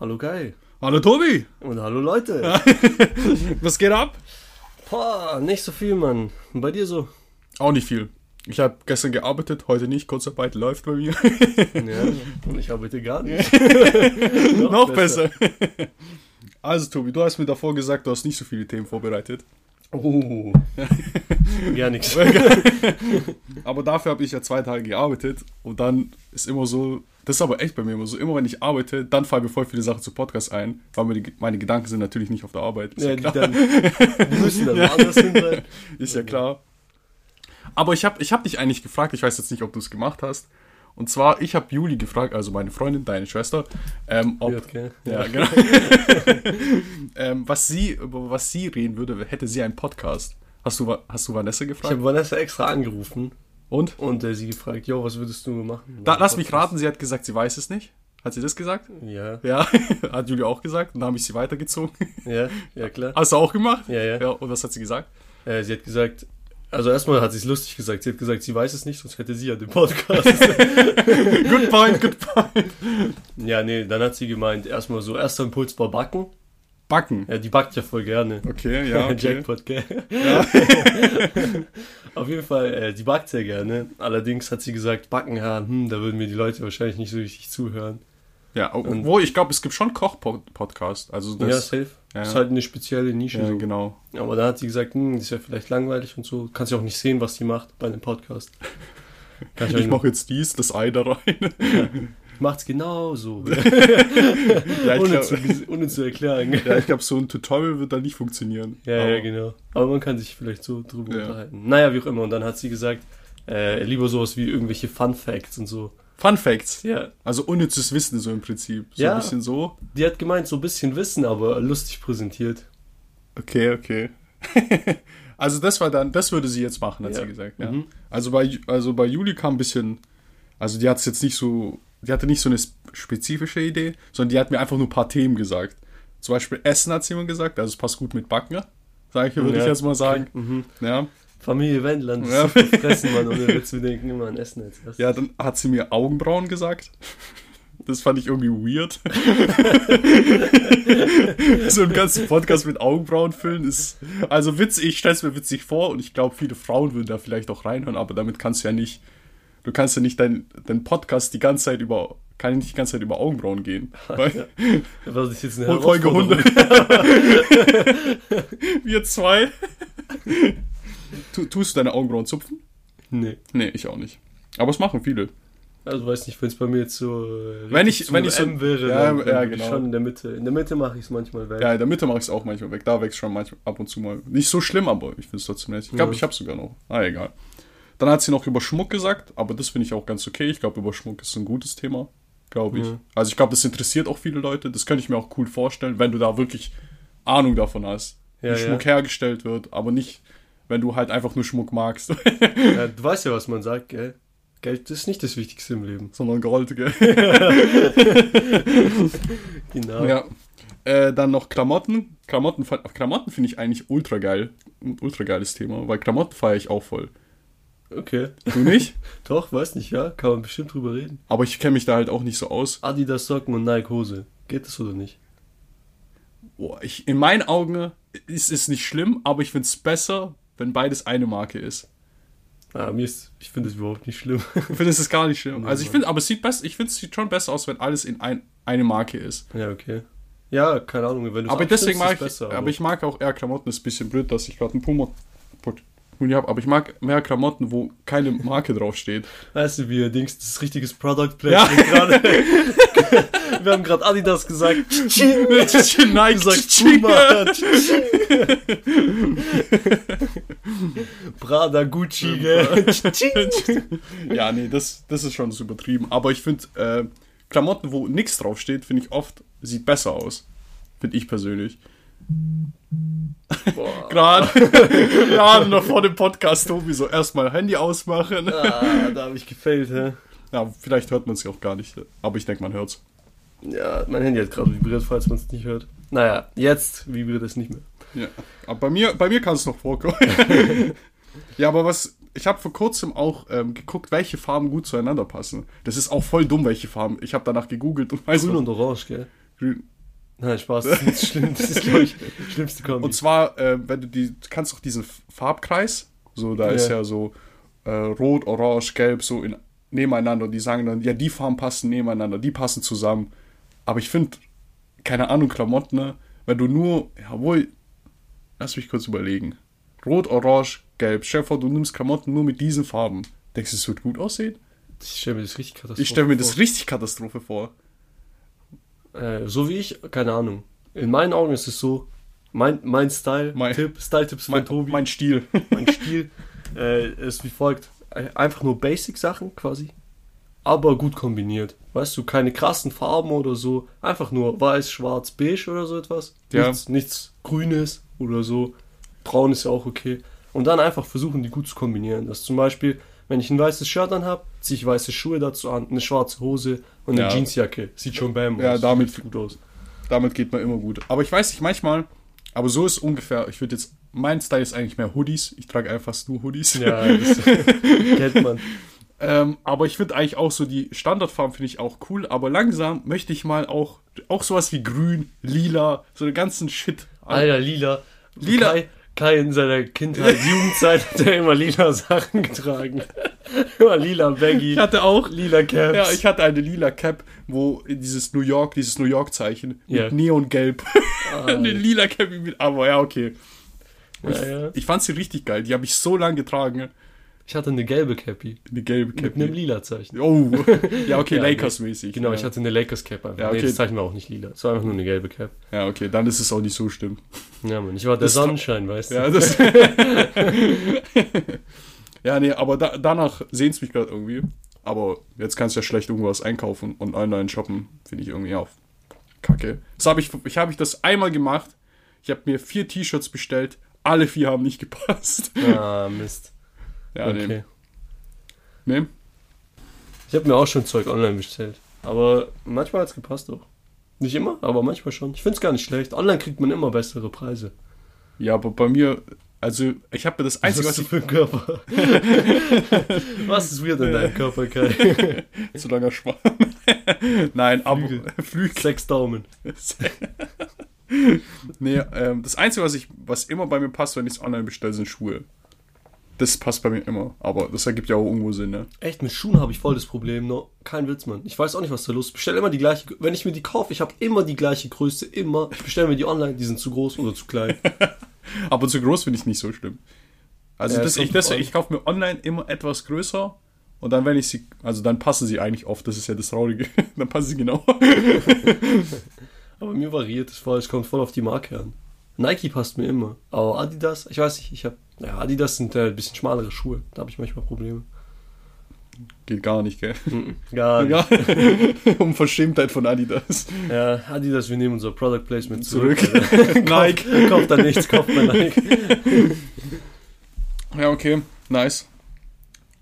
Hallo Kai. Hallo Tobi. Und hallo Leute. Was geht ab? Boah, nicht so viel, Mann. Und bei dir so? Auch nicht viel. Ich habe gestern gearbeitet, heute nicht. Kurzarbeit läuft bei mir. Ja, und ich arbeite gar nicht. Noch besser. Also Tobi, du hast mir davor gesagt, du hast nicht so viele Themen vorbereitet. Oh. Gar nichts. Aber dafür habe ich ja zwei Tage gearbeitet und dann ist immer so, das ist aber echt bei mir immer so, immer wenn ich arbeite, dann fallen mir voll viele Sachen zu Podcast ein, weil meine, meine Gedanken sind natürlich nicht auf der Arbeit. Ist Ja, ja, klar. dann, müssen dann woanders hin sein. Ist ja klar. Aber ich habe ich hab dich eigentlich gefragt, ich weiß jetzt nicht, ob du es gemacht hast. Und zwar, ich habe Juli gefragt, also meine Freundin, deine Schwester, ähm, ob, gell? ja, genau. ähm, was sie, über was sie reden würde, hätte sie einen Podcast. Hast du, hast du Vanessa Ich gefragt? habe Vanessa extra angerufen Und? und äh, sie gefragt, jo, was würdest du machen? Da, lass mich raten, sie hat gesagt, sie weiß es nicht. Hat sie das gesagt? Ja, Ja, hat Juli auch gesagt. Und dann habe ich sie weitergezogen. ja, ja, klar. Hast du auch gemacht? Ja, ja. Ja, und was hat sie gesagt? Äh, sie hat gesagt, also erstmal hat sie es lustig gesagt. Sie hat gesagt, sie weiß es nicht, sonst hätte sie ja den Podcast. Good point, good point. ja, nee, dann hat sie gemeint, erstmal so, erster Impuls war Backen. Backen. Ja, die backt ja voll gerne. Okay, ja. Okay. Jackpot, gell? Auf jeden Fall, äh, die backt sehr gerne. Allerdings hat sie gesagt, Backen, ja, hm, da würden mir die Leute wahrscheinlich nicht so richtig zuhören. Ja, obwohl ich glaube, es gibt schon Koch-Podcast. Also ja, das, safe. ja. Ist halt eine spezielle Nische. ja, so. genau. Aber dann hat sie gesagt, hm, das ist ja vielleicht langweilig und so. Kannst ja auch nicht sehen, was sie macht bei einem Podcast. Ich Ich mache jetzt dies, das Ei da rein. macht's genauso. ja, ich ohne, glaub- zu, ohne zu erklären. ja, ich glaube, so ein Tutorial wird da nicht funktionieren. Ja, ja, genau. Aber man kann sich vielleicht so drüber Ja. unterhalten. Naja, wie auch immer. Und dann hat sie gesagt, äh, lieber sowas wie irgendwelche Fun Facts und so. Fun Facts. Ja, Also unnützes Wissen so im Prinzip. So Ja. ein bisschen so. die hat gemeint, so ein bisschen Wissen, aber lustig präsentiert. Okay, okay. also das war dann, das würde sie jetzt machen, hat Ja. sie gesagt. Ja. Mhm. Also bei also bei Juli kam ein bisschen, also die hat es jetzt nicht so, die hatte nicht so eine sp- spezifische Idee, sondern die hat mir einfach nur ein paar Themen gesagt. Zum Beispiel Essen hat sie mir gesagt, also es passt gut mit Backen, sage ich, würde Ja. ich jetzt mal sagen. Mhm. Ja. Familie Wendland, Ja. ja. fressen, man, ohne Witz, wir denken immer an Essen als erstes. ja, dann hat sie mir Augenbrauen gesagt. Das fand ich irgendwie weird. so einen ganzen Podcast mit Augenbrauen füllen ist. Also witzig, ich stelle es mir witzig vor und ich glaube, viele Frauen würden da vielleicht auch reinhören, aber damit kannst du ja nicht. Du kannst ja nicht deinen dein Podcast die ganze Zeit über. Kann nicht die ganze Zeit über Augenbrauen gehen. Weil, Was ist jetzt eine Folge Herausforderung? 100. Wir zwei. Tu, tust du deine Augenbrauen zupfen? Nee. Nee, ich auch nicht. Aber es machen viele. Also weiß nicht, wenn es bei mir jetzt so äh, Wenn ich- zu wenn ich so- M wäre, Ja, dann, ja, genau. schon in der Mitte. In der Mitte mache ich es manchmal weg. Ja, in der Mitte mache ich es auch manchmal weg. Da wächst schon manchmal ab und zu mal. Nicht so schlimm, aber ich finde es trotzdem nett. Ich glaube, Ja. ich habe sogar noch. Ah, egal. Dann hat sie noch über Schmuck gesagt, aber das finde ich auch ganz okay. Ich glaube, über Schmuck ist ein gutes Thema, glaube ich. Ja. Also ich glaube, das interessiert auch viele Leute. Das könnte ich mir auch cool vorstellen, wenn du da wirklich Ahnung davon hast, wie. Schmuck hergestellt wird, aber nicht, wenn du halt einfach nur Schmuck magst, Ja, du weißt ja, was man sagt, gell? Geld ist nicht das Wichtigste im Leben. sondern Gold, gell? Genau. Ja. Äh, dann noch Klamotten. Klamotten, Klamotten finde ich eigentlich ultra geil. Ein ultra geiles Thema, weil Klamotten feiere ich auch voll. Okay. Du nicht? Doch, weiß nicht, ja? Kann man bestimmt drüber reden. Aber ich kenne mich da halt auch nicht so aus. Adidas Socken und Nike Hose. Geht das oder nicht? Boah, ich, in meinen Augen ist es nicht schlimm, aber ich finde es besser, wenn beides eine Marke ist. Ah, mir ist, ich finde das überhaupt nicht schlimm. Ich finde, es gar nicht schlimm. Also ich finde, aber es sieht besser, ich finde, es sieht schon besser aus, wenn alles in ein, eine Marke ist. ja, okay. Ja, keine Ahnung, wenn du Aber deswegen mag ich, besser, aber ich mag auch eher Klamotten, ist ein bisschen blöd, dass ich gerade einen Puma Pulli habe, aber ich mag mehr Klamotten, wo keine Marke draufsteht. Weißt du, wie ihr denkst, das ist richtiges Product Ja. Placement gerade. Wir haben gerade Adidas gesagt. Nike, gesagt Puma. Prada, Gucci, gell? ja, nee, das, das ist schon so übertrieben. Aber ich finde, äh, Klamotten, wo nichts draufsteht, finde ich oft, sieht besser aus. Finde ich persönlich. Gerade gerade noch vor dem Podcast, Tobi, so erstmal Handy ausmachen. Ah, da habe ich gefailt, hä? Ja, vielleicht hört man es ja auch gar nicht, aber ich denke, man hört's. Ja, mein Handy hat gerade vibriert, falls man es nicht hört. Naja, jetzt vibriert es nicht mehr. Ja. Aber bei mir, bei mir kann es noch vorkommen. ja, aber was, ich habe vor kurzem auch ähm, geguckt, welche Farben gut zueinander passen. Das ist auch voll dumm, welche Farben. Ich habe danach gegoogelt und weiß Grün noch- und Orange, gell? Grün. Nein, Spaß, das ist schlimm. Das ist, glaube ich, schlimmste Kombi. Und zwar, äh, wenn du die, du kannst doch diesen Farbkreis, so da Ja. ist ja so äh, rot, orange, gelb, so in, nebeneinander. Und die sagen dann, ja, die Farben passen nebeneinander, die passen zusammen. Aber ich finde, keine Ahnung, Klamotten, ne? wenn du nur, jawohl, lass mich kurz überlegen. Rot, orange, gelb. Vor, du nimmst Klamotten nur mit diesen Farben. Denkst du, es wird gut aussehen? ich stelle mir das richtig katastrophal Ich stelle mir das richtig Katastrophe vor. Äh, so wie ich, keine Ahnung. In meinen Augen ist es so, mein, mein Style, Mein- Tipp, Style-Tipps von Mein, Tobi, mein Stil. mein Stil äh, ist wie folgt. Einfach nur Basic-Sachen quasi, aber gut kombiniert. Weißt du, keine krassen Farben oder so. Einfach nur weiß, schwarz, beige oder so etwas. Ja. Nichts, nichts Grünes oder so. Braun ist ja auch okay. Und dann einfach versuchen, die gut zu kombinieren. Dass zum Beispiel, wenn ich ein weißes Shirt anhab, ziehe ich weiße Schuhe dazu an, eine schwarze Hose und eine Ja. Jeansjacke. Sieht schon bam Ja, aus. damit- Sieht gut aus. Damit geht man immer gut. Aber ich weiß nicht, manchmal, aber so ist ungefähr, ich würde jetzt, mein Style ist eigentlich mehr Hoodies. Ich trage einfach nur Hoodies. Ja, das kennt man. Ähm, aber ich finde eigentlich auch so die Standardfarben finde ich auch cool. Aber langsam möchte ich mal auch, auch sowas wie grün, lila, so den ganzen Shit. Alter, lila. Lila. Kai, Kai in seiner Kindheit, Jugendzeit hat er immer lila Sachen getragen. immer lila Baggy. Ich hatte auch, lila Caps. ja, ich hatte eine lila Cap, wo dieses New York, dieses New York Zeichen mit Ja. Neongelb. eine lila Cap mit, aber ja, okay. Ja, ja. Ich fand sie richtig geil. Die habe ich so lange getragen. Ich hatte eine gelbe Cappy. Eine gelbe Mit Cap. einem lila Zeichen. Oh, ja, okay, Ja, Lakers-mäßig. Genau, ja. ich hatte eine Lakers Cap einfach. Ja, Nee, okay. das Zeichen war auch nicht lila. Es war einfach nur eine gelbe Cap. Ja, okay, dann ist es auch nicht so schlimm. Ja, Mann, ich war der Das- Sonnenschein, weißt du. Ja, das. ja, nee, aber da, danach sehnt es mich gerade irgendwie. Aber jetzt kannst du ja schlecht irgendwas einkaufen und online shoppen, finde ich irgendwie auch kacke. Das habe ich, ich habe ich das einmal gemacht. Ich habe mir vier T-Shirts bestellt. Alle vier haben nicht gepasst. Ah, Mist. Ja, okay. nee. nee. Ich habe mir auch schon Zeug online bestellt. Aber manchmal hat es gepasst auch. Nicht immer, aber manchmal schon. Ich finde es gar nicht schlecht. Online kriegt man immer bessere Preise. Ja, aber bei mir, also ich habe mir das Einzige, Was was ich. für einen Körper? was ist weird an deinem Körper, Kai? Zu langer Schwanz. Nein, aber Flügel. Flügel. Sechs Daumen. Nee, ähm, das Einzige, was, ich, was immer bei mir passt, wenn ich es online bestelle, sind Schuhe. Das passt bei mir immer. Aber das ergibt ja auch irgendwo Sinn, ne? Echt, mit Schuhen habe ich voll das Problem. No, kein Witz, Mann. Ich weiß auch nicht, was da los ist. Ich bestelle immer die gleiche. Wenn ich mir die kaufe, ich habe immer die gleiche Größe. Immer. Ich bestelle mir die online. Die sind zu groß oder zu klein. Aber zu groß finde ich nicht so schlimm. Also Ja, das, ich, das, ich kaufe mir online immer etwas größer und dann, wenn ich sie, also dann passen sie eigentlich oft, das ist ja das Traurige. dann passen sie genau. Aber mir variiert es voll. Es kommt voll auf die Marke an. Nike passt mir immer. Aber Adidas, ich weiß nicht, ich habe. Ja, Adidas sind äh, ein bisschen schmalere Schuhe. Da habe ich manchmal Probleme. Geht gar nicht, gell? Gar nicht. Ja. um Verschämtheit von Adidas. Ja, Adidas, wir nehmen unser Product Placement zurück. Zurück. Nike. Kauft da nichts, kauft bei Nike. Ja, okay, nice.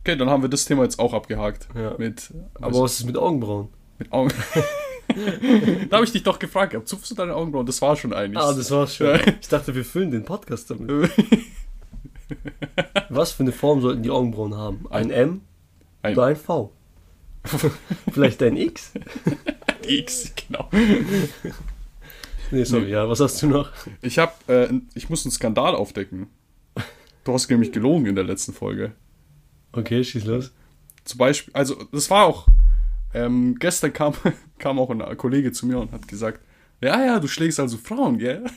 Okay, dann haben wir das Thema jetzt auch abgehakt. Ja. Mit, Aber was ist mit Augenbrauen? mit Augen. Da habe ich dich doch gefragt, gehabt, zupfst du deine Augenbrauen? Das war schon eigentlich. Ah, das war's schon. Ich dachte, wir füllen den Podcast damit. Was für eine Form sollten die Augenbrauen haben? Ein M Ein- oder ein V? Vielleicht ein X? X, genau. Nee, sorry, ja, was hast du noch? Ich hab, äh, ich muss einen Skandal aufdecken. Du hast nämlich gelogen in der letzten Folge. Okay, schieß los. Zum Beispiel, also das war auch, ähm, gestern kam, kam auch ein Kollege zu mir und hat gesagt, ja, ja, du schlägst also Frauen, gell?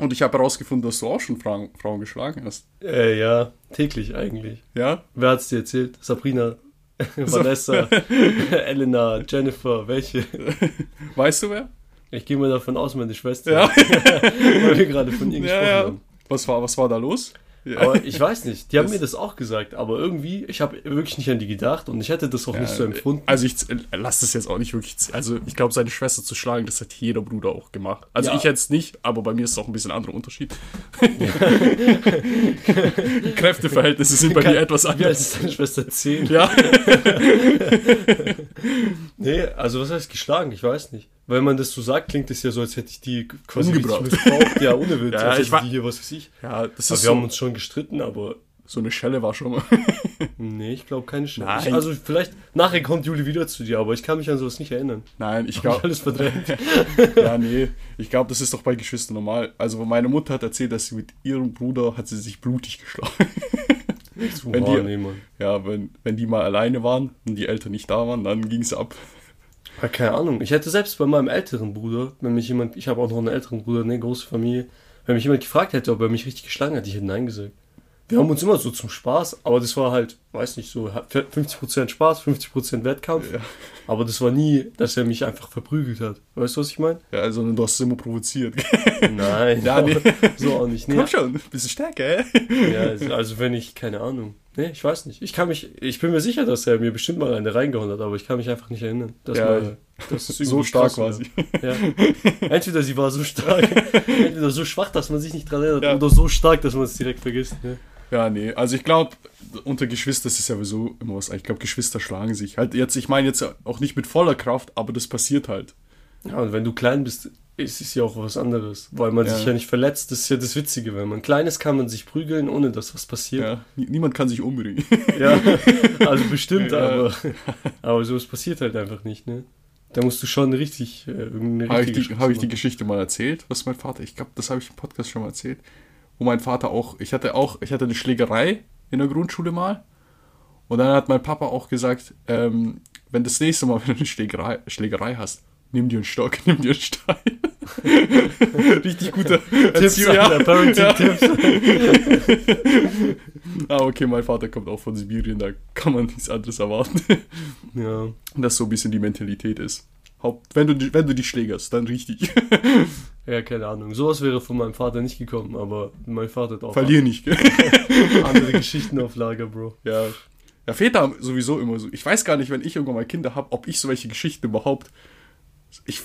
und ich habe herausgefunden, dass du auch schon Frauen, Frauen geschlagen hast. Äh, ja, täglich eigentlich. Ja? Wer hat's dir erzählt? Sabrina, Vanessa, Elena, Jennifer, welche? Weißt du wer? Ich gehe mal davon aus, meine Schwester. Ja. Weil wir gerade von ihr Ja, gesprochen ja. haben. Was war, was war da los? Ja. Aber ich weiß nicht, die haben Das- mir das auch gesagt, aber irgendwie, ich habe wirklich nicht an die gedacht und ich hätte das auch nicht so empfunden. Also ich äh, lass das jetzt auch nicht wirklich. Also ich glaube, seine Schwester zu schlagen, das hat jeder Bruder auch gemacht. Also Ja. ich jetzt nicht, aber bei mir ist es auch ein bisschen ein anderer Unterschied. Kräfteverhältnisse sind bei mir etwas Wie alt anders. ist deine Schwester? Zehn? Ja, Nee, also was heißt geschlagen? Ich weiß nicht. Weil man das so sagt, klingt es ja so, als hätte ich die quasi Umgebracht. missbraucht. Ja, ohne Witz. Ja, als ich war- die hier, was weiß ich. ja, das Also ist wir haben so. uns schon gestritten, aber So eine Schelle war schon mal. Nee, ich glaube keine Schelle. Nein. Ich, also vielleicht, nachher kommt Juli wieder zu dir, aber ich kann mich an sowas nicht erinnern. Nein, ich glaube. alles verdrängt. Ja, nee. Ich glaube, das ist doch bei Geschwistern normal. Also meine Mutter hat erzählt, dass sie mit ihrem Bruder hat sie sich blutig geschlagen. Wenn die-. Ja, wenn, wenn die mal alleine waren und die Eltern nicht da waren, dann ging es ab. Ja, keine Ahnung. Ich hätte selbst bei meinem älteren Bruder, wenn mich jemand, ich habe auch noch einen älteren Bruder, eine große Familie, wenn mich jemand gefragt hätte, ob er mich richtig geschlagen hat, ich hätte Nein gesagt. Wir haben uns immer so zum Spaß, aber das war halt, weiß nicht, so 50% Spaß, 50% Wettkampf. Ja. Aber das war nie, dass er mich einfach verprügelt hat. Weißt du, was ich meine? Ja, also du hast es immer provoziert. Nein, Ja, nee. so auch nicht. Nee. Komm schon, bisschen stärker, hä? Ja, also- also wenn ich, keine Ahnung. Nee, ich weiß nicht. Ich kann mich, ich bin mir sicher, dass er mir bestimmt mal eine reingehauen hat, aber ich kann mich einfach nicht erinnern. Dass Ja, mal, dass es So stark sie. Ja. Entweder sie war so stark, entweder so schwach, dass man sich nicht dran erinnert, Ja. oder so stark, dass man es direkt vergisst. Ne? Ja, nee. Also ich glaube, unter Geschwistern ist es ja sowieso immer was. Ich glaube, Geschwister schlagen sich. Halt jetzt, ich meine jetzt auch nicht mit voller Kraft, aber das passiert halt. Ja, und wenn du klein bist, ist es ja auch was anderes, weil man Ja. sich ja nicht verletzt. Das ist ja das Witzige, wenn man klein ist, kann man sich prügeln, ohne dass was passiert. Ja. Nie- Niemand kann sich umbringen. Ja, also bestimmt, Ja. aber, aber sowas passiert halt einfach nicht, ne? Da musst du schon richtig, äh, irgendeine Habe ich, die, hab ich die Geschichte mal erzählt, was mein Vater, ich glaube, das habe ich im Podcast schon mal erzählt, wo mein Vater auch, ich hatte auch, ich hatte eine Schlägerei in der Grundschule mal und dann hat mein Papa auch gesagt, ähm, wenn das nächste Mal, wenn du eine Schlägerei, Schlägerei hast, nimm dir einen Stock, nimm dir einen Stein. Richtig guter Tipps, Erziehung, ja. Parenting-Tipps. Ah, okay, mein Vater kommt auch von Sibirien, da kann man nichts anderes erwarten. Ja. Und das so ein bisschen die Mentalität ist. Haupt, wenn du, die- wenn du dich schlägerst, dann richtig. ja, keine Ahnung. Sowas wäre von meinem Vater nicht gekommen, aber mein Vater hat auch Verlier nicht. gell? andere Geschichten auf Lager, Bro. Ja. Ja, Väter haben sowieso immer so. Ich weiß gar nicht, wenn ich irgendwann mal Kinder habe, ob ich solche Geschichten überhaupt. Ich.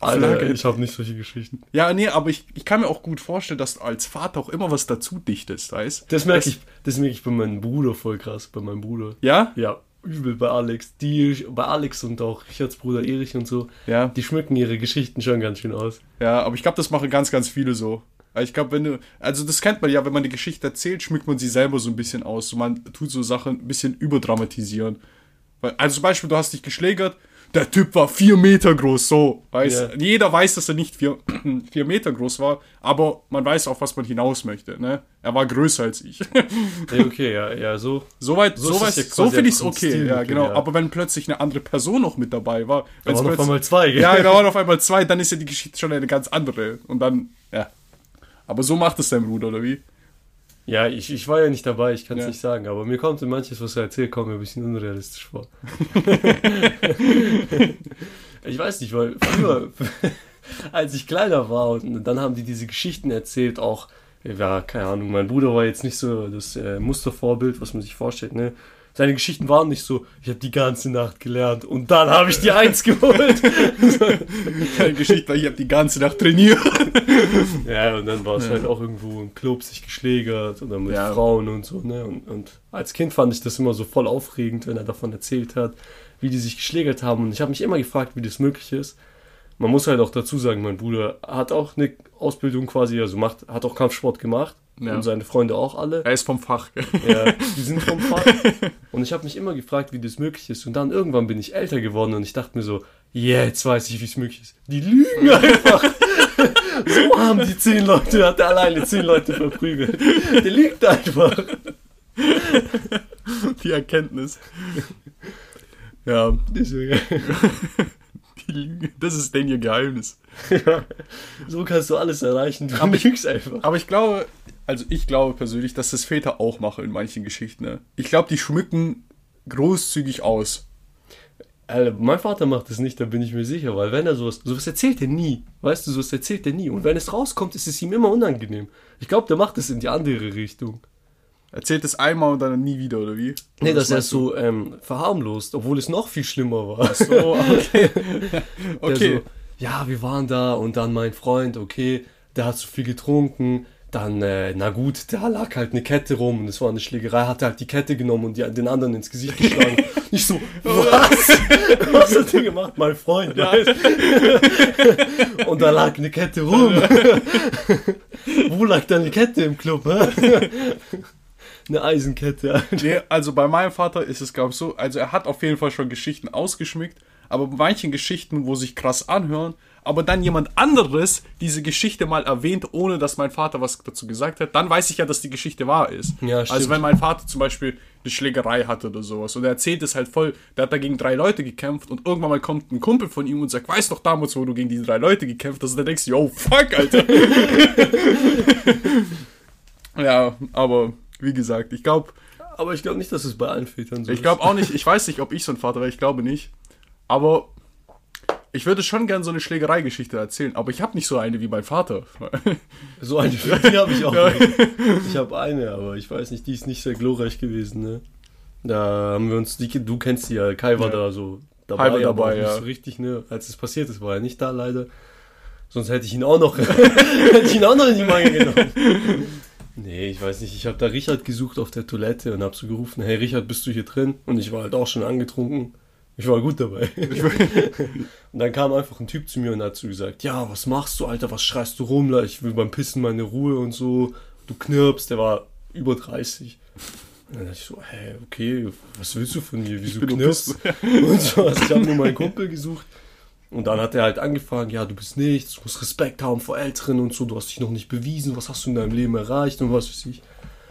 Alter, ich habe nicht solche Geschichten. ja, nee, aber ich, ich kann mir auch gut vorstellen, dass du als Vater auch immer was dazu dichtest, weißt Das merke ich, das merke ich bei meinem Bruder voll krass, bei meinem Bruder. Ja? Ja, übel bei Alex. Die, bei Alex und auch Richards Bruder Erich und so, Ja. die schmücken ihre Geschichten schon ganz schön aus. Ja, aber ich glaube, das machen ganz, ganz viele so. Also Ich glaube, wenn du, also das kennt man ja, wenn man eine Geschichte erzählt, schmückt man sie selber so ein bisschen aus. So man tut so Sachen ein bisschen überdramatisieren. Weil, also zum Beispiel, du hast dich geschlägert, der Typ war vier Meter groß, so. Weiß, Ja. Jeder weiß, dass er nicht vier, vier Meter groß war, aber man weiß auch, was man hinaus möchte. Ne? Er war größer als ich. Ja, okay, ja, ja, so. Soweit, So so, so finde ich es okay. Stilmittel, Ja, genau. ja. Aber wenn plötzlich eine andere Person noch mit dabei war, Da waren auf einmal zwei, gell? ja, da waren auf einmal zwei, dann ist ja die Geschichte schon eine ganz andere. Und dann, ja. Aber so macht es dein Bruder, oder wie? Ja, ich, ich war ja nicht dabei, ich kann es Ja. nicht sagen, aber mir kommt manches, was er erzählt, kommt mir ein bisschen unrealistisch vor. ich weiß nicht, weil früher, als ich kleiner war und dann haben die diese Geschichten erzählt, auch, ja, keine Ahnung, mein Bruder war jetzt nicht so das äh, Mustervorbild, was man sich vorstellt, ne? Seine Geschichten waren nicht so, ich habe die ganze Nacht gelernt und dann habe ich die Eins geholt. Keine Geschichte, weil ich habe die ganze Nacht trainiert. Ja, und dann war es halt auch irgendwo im Club sich geschlägert oder mit Ja. Frauen und so, ne? Und, und als Kind fand ich das immer so voll aufregend, wenn er davon erzählt hat, wie die sich geschlägert haben. Und ich habe mich immer gefragt, wie das möglich ist. Man muss halt auch dazu sagen, mein Bruder hat auch eine Ausbildung quasi, also macht, hat auch Kampfsport gemacht. Ja. Und seine Freunde auch alle. Er ist vom Fach. Ja, die sind vom Fach. Und ich habe mich immer gefragt, wie das möglich ist. Und dann irgendwann bin ich älter geworden und ich dachte mir so, yeah, jetzt weiß ich, wie es möglich ist. Die lügen einfach. so haben die zehn Leute, hat er alleine zehn Leute verprügelt. Der lügt einfach. Die Erkenntnis. Ja, Das ist die Lüge. Das ist denn ihr Geheimnis. ja. So kannst du alles erreichen. Du lügst einfach. Aber ich glaube, also ich glaube persönlich, dass das Väter auch machen in manchen Geschichten. Ne? Ich glaube, die schmücken großzügig aus. Alter, mein Vater macht das nicht, da bin ich mir sicher, weil wenn er sowas, sowas erzählt er nie. Weißt du, sowas erzählt er nie. Und wenn es rauskommt, ist es ihm immer unangenehm. Ich glaube, der macht es in die andere Richtung. Erzählt es einmal und dann nie wieder, oder wie? Nee, Oder dass er es so ähm, verharmlost, obwohl es noch viel schlimmer war. So, okay. Okay. So, ja, wir waren da und dann mein Freund, okay, der hat zu viel getrunken. Dann, äh, na gut, da lag halt eine Kette rum und es war eine Schlägerei, hat er halt die Kette genommen und die, den anderen ins Gesicht geschlagen. ich so, was? Was hat der gemacht? Mein Freund, weißt? Und da lag eine Kette rum. Wo lag da eine Kette im Club, hä? eine Eisenkette. Nee, also bei meinem Vater ist es, glaube ich, so, also er hat auf jeden Fall schon Geschichten ausgeschmückt, aber bei manchen Geschichten, wo sich krass anhören, aber dann jemand anderes diese Geschichte mal erwähnt, ohne dass mein Vater was dazu gesagt hat, dann weiß ich ja, dass die Geschichte wahr ist. Ja, also stimmt. wenn mein Vater zum Beispiel eine Schlägerei hatte oder sowas und er erzählt es halt voll, der hat da gegen drei Leute gekämpft und irgendwann mal kommt ein Kumpel von ihm und sagt, weißt doch damals, wo du gegen die drei Leute gekämpft hast, und dann denkst du, yo, fuck, Alter. ja, aber wie gesagt, ich glaube, Aber ich glaube nicht, dass es bei allen Vätern so ich glaube auch nicht, ich weiß nicht, ob ich so ein Vater wäre, ich glaube nicht. Aber ich würde schon gern so eine Schlägereigeschichte erzählen, aber ich habe nicht so eine wie mein Vater. So eine die habe ich auch. nicht. Ich habe eine, aber ich weiß nicht, die ist nicht sehr glorreich gewesen, ne? Da haben wir uns, die, du kennst die ja, Kai war Ja. da so Kai war dabei, ja. so richtig, ne? Als es passiert ist, war er nicht da leider. Sonst hätte ich ihn auch noch, hätte ich ihn auch noch in die Mangel genommen. Nee, ich weiß nicht, ich habe da Richard gesucht auf der Toilette und habe so gerufen, hey Richard, bist du hier drin? Und ich war halt auch schon angetrunken. Ich war gut dabei. und dann kam einfach ein Typ zu mir und hat so gesagt, ja, was machst du, Alter, was schreist du rum? da? Ich will beim Pissen meine Ruhe und so. Du knirpst, der war über 30. Und dann dachte ich so, hä, okay, was willst du von mir? Wieso knirpst? Und so, also ich habe nur meinen Kumpel gesucht. Und dann hat er halt angefangen, ja, du bist nichts, du musst Respekt haben vor Älteren und so, du hast dich noch nicht bewiesen, was hast du in deinem Leben erreicht und was weiß ich.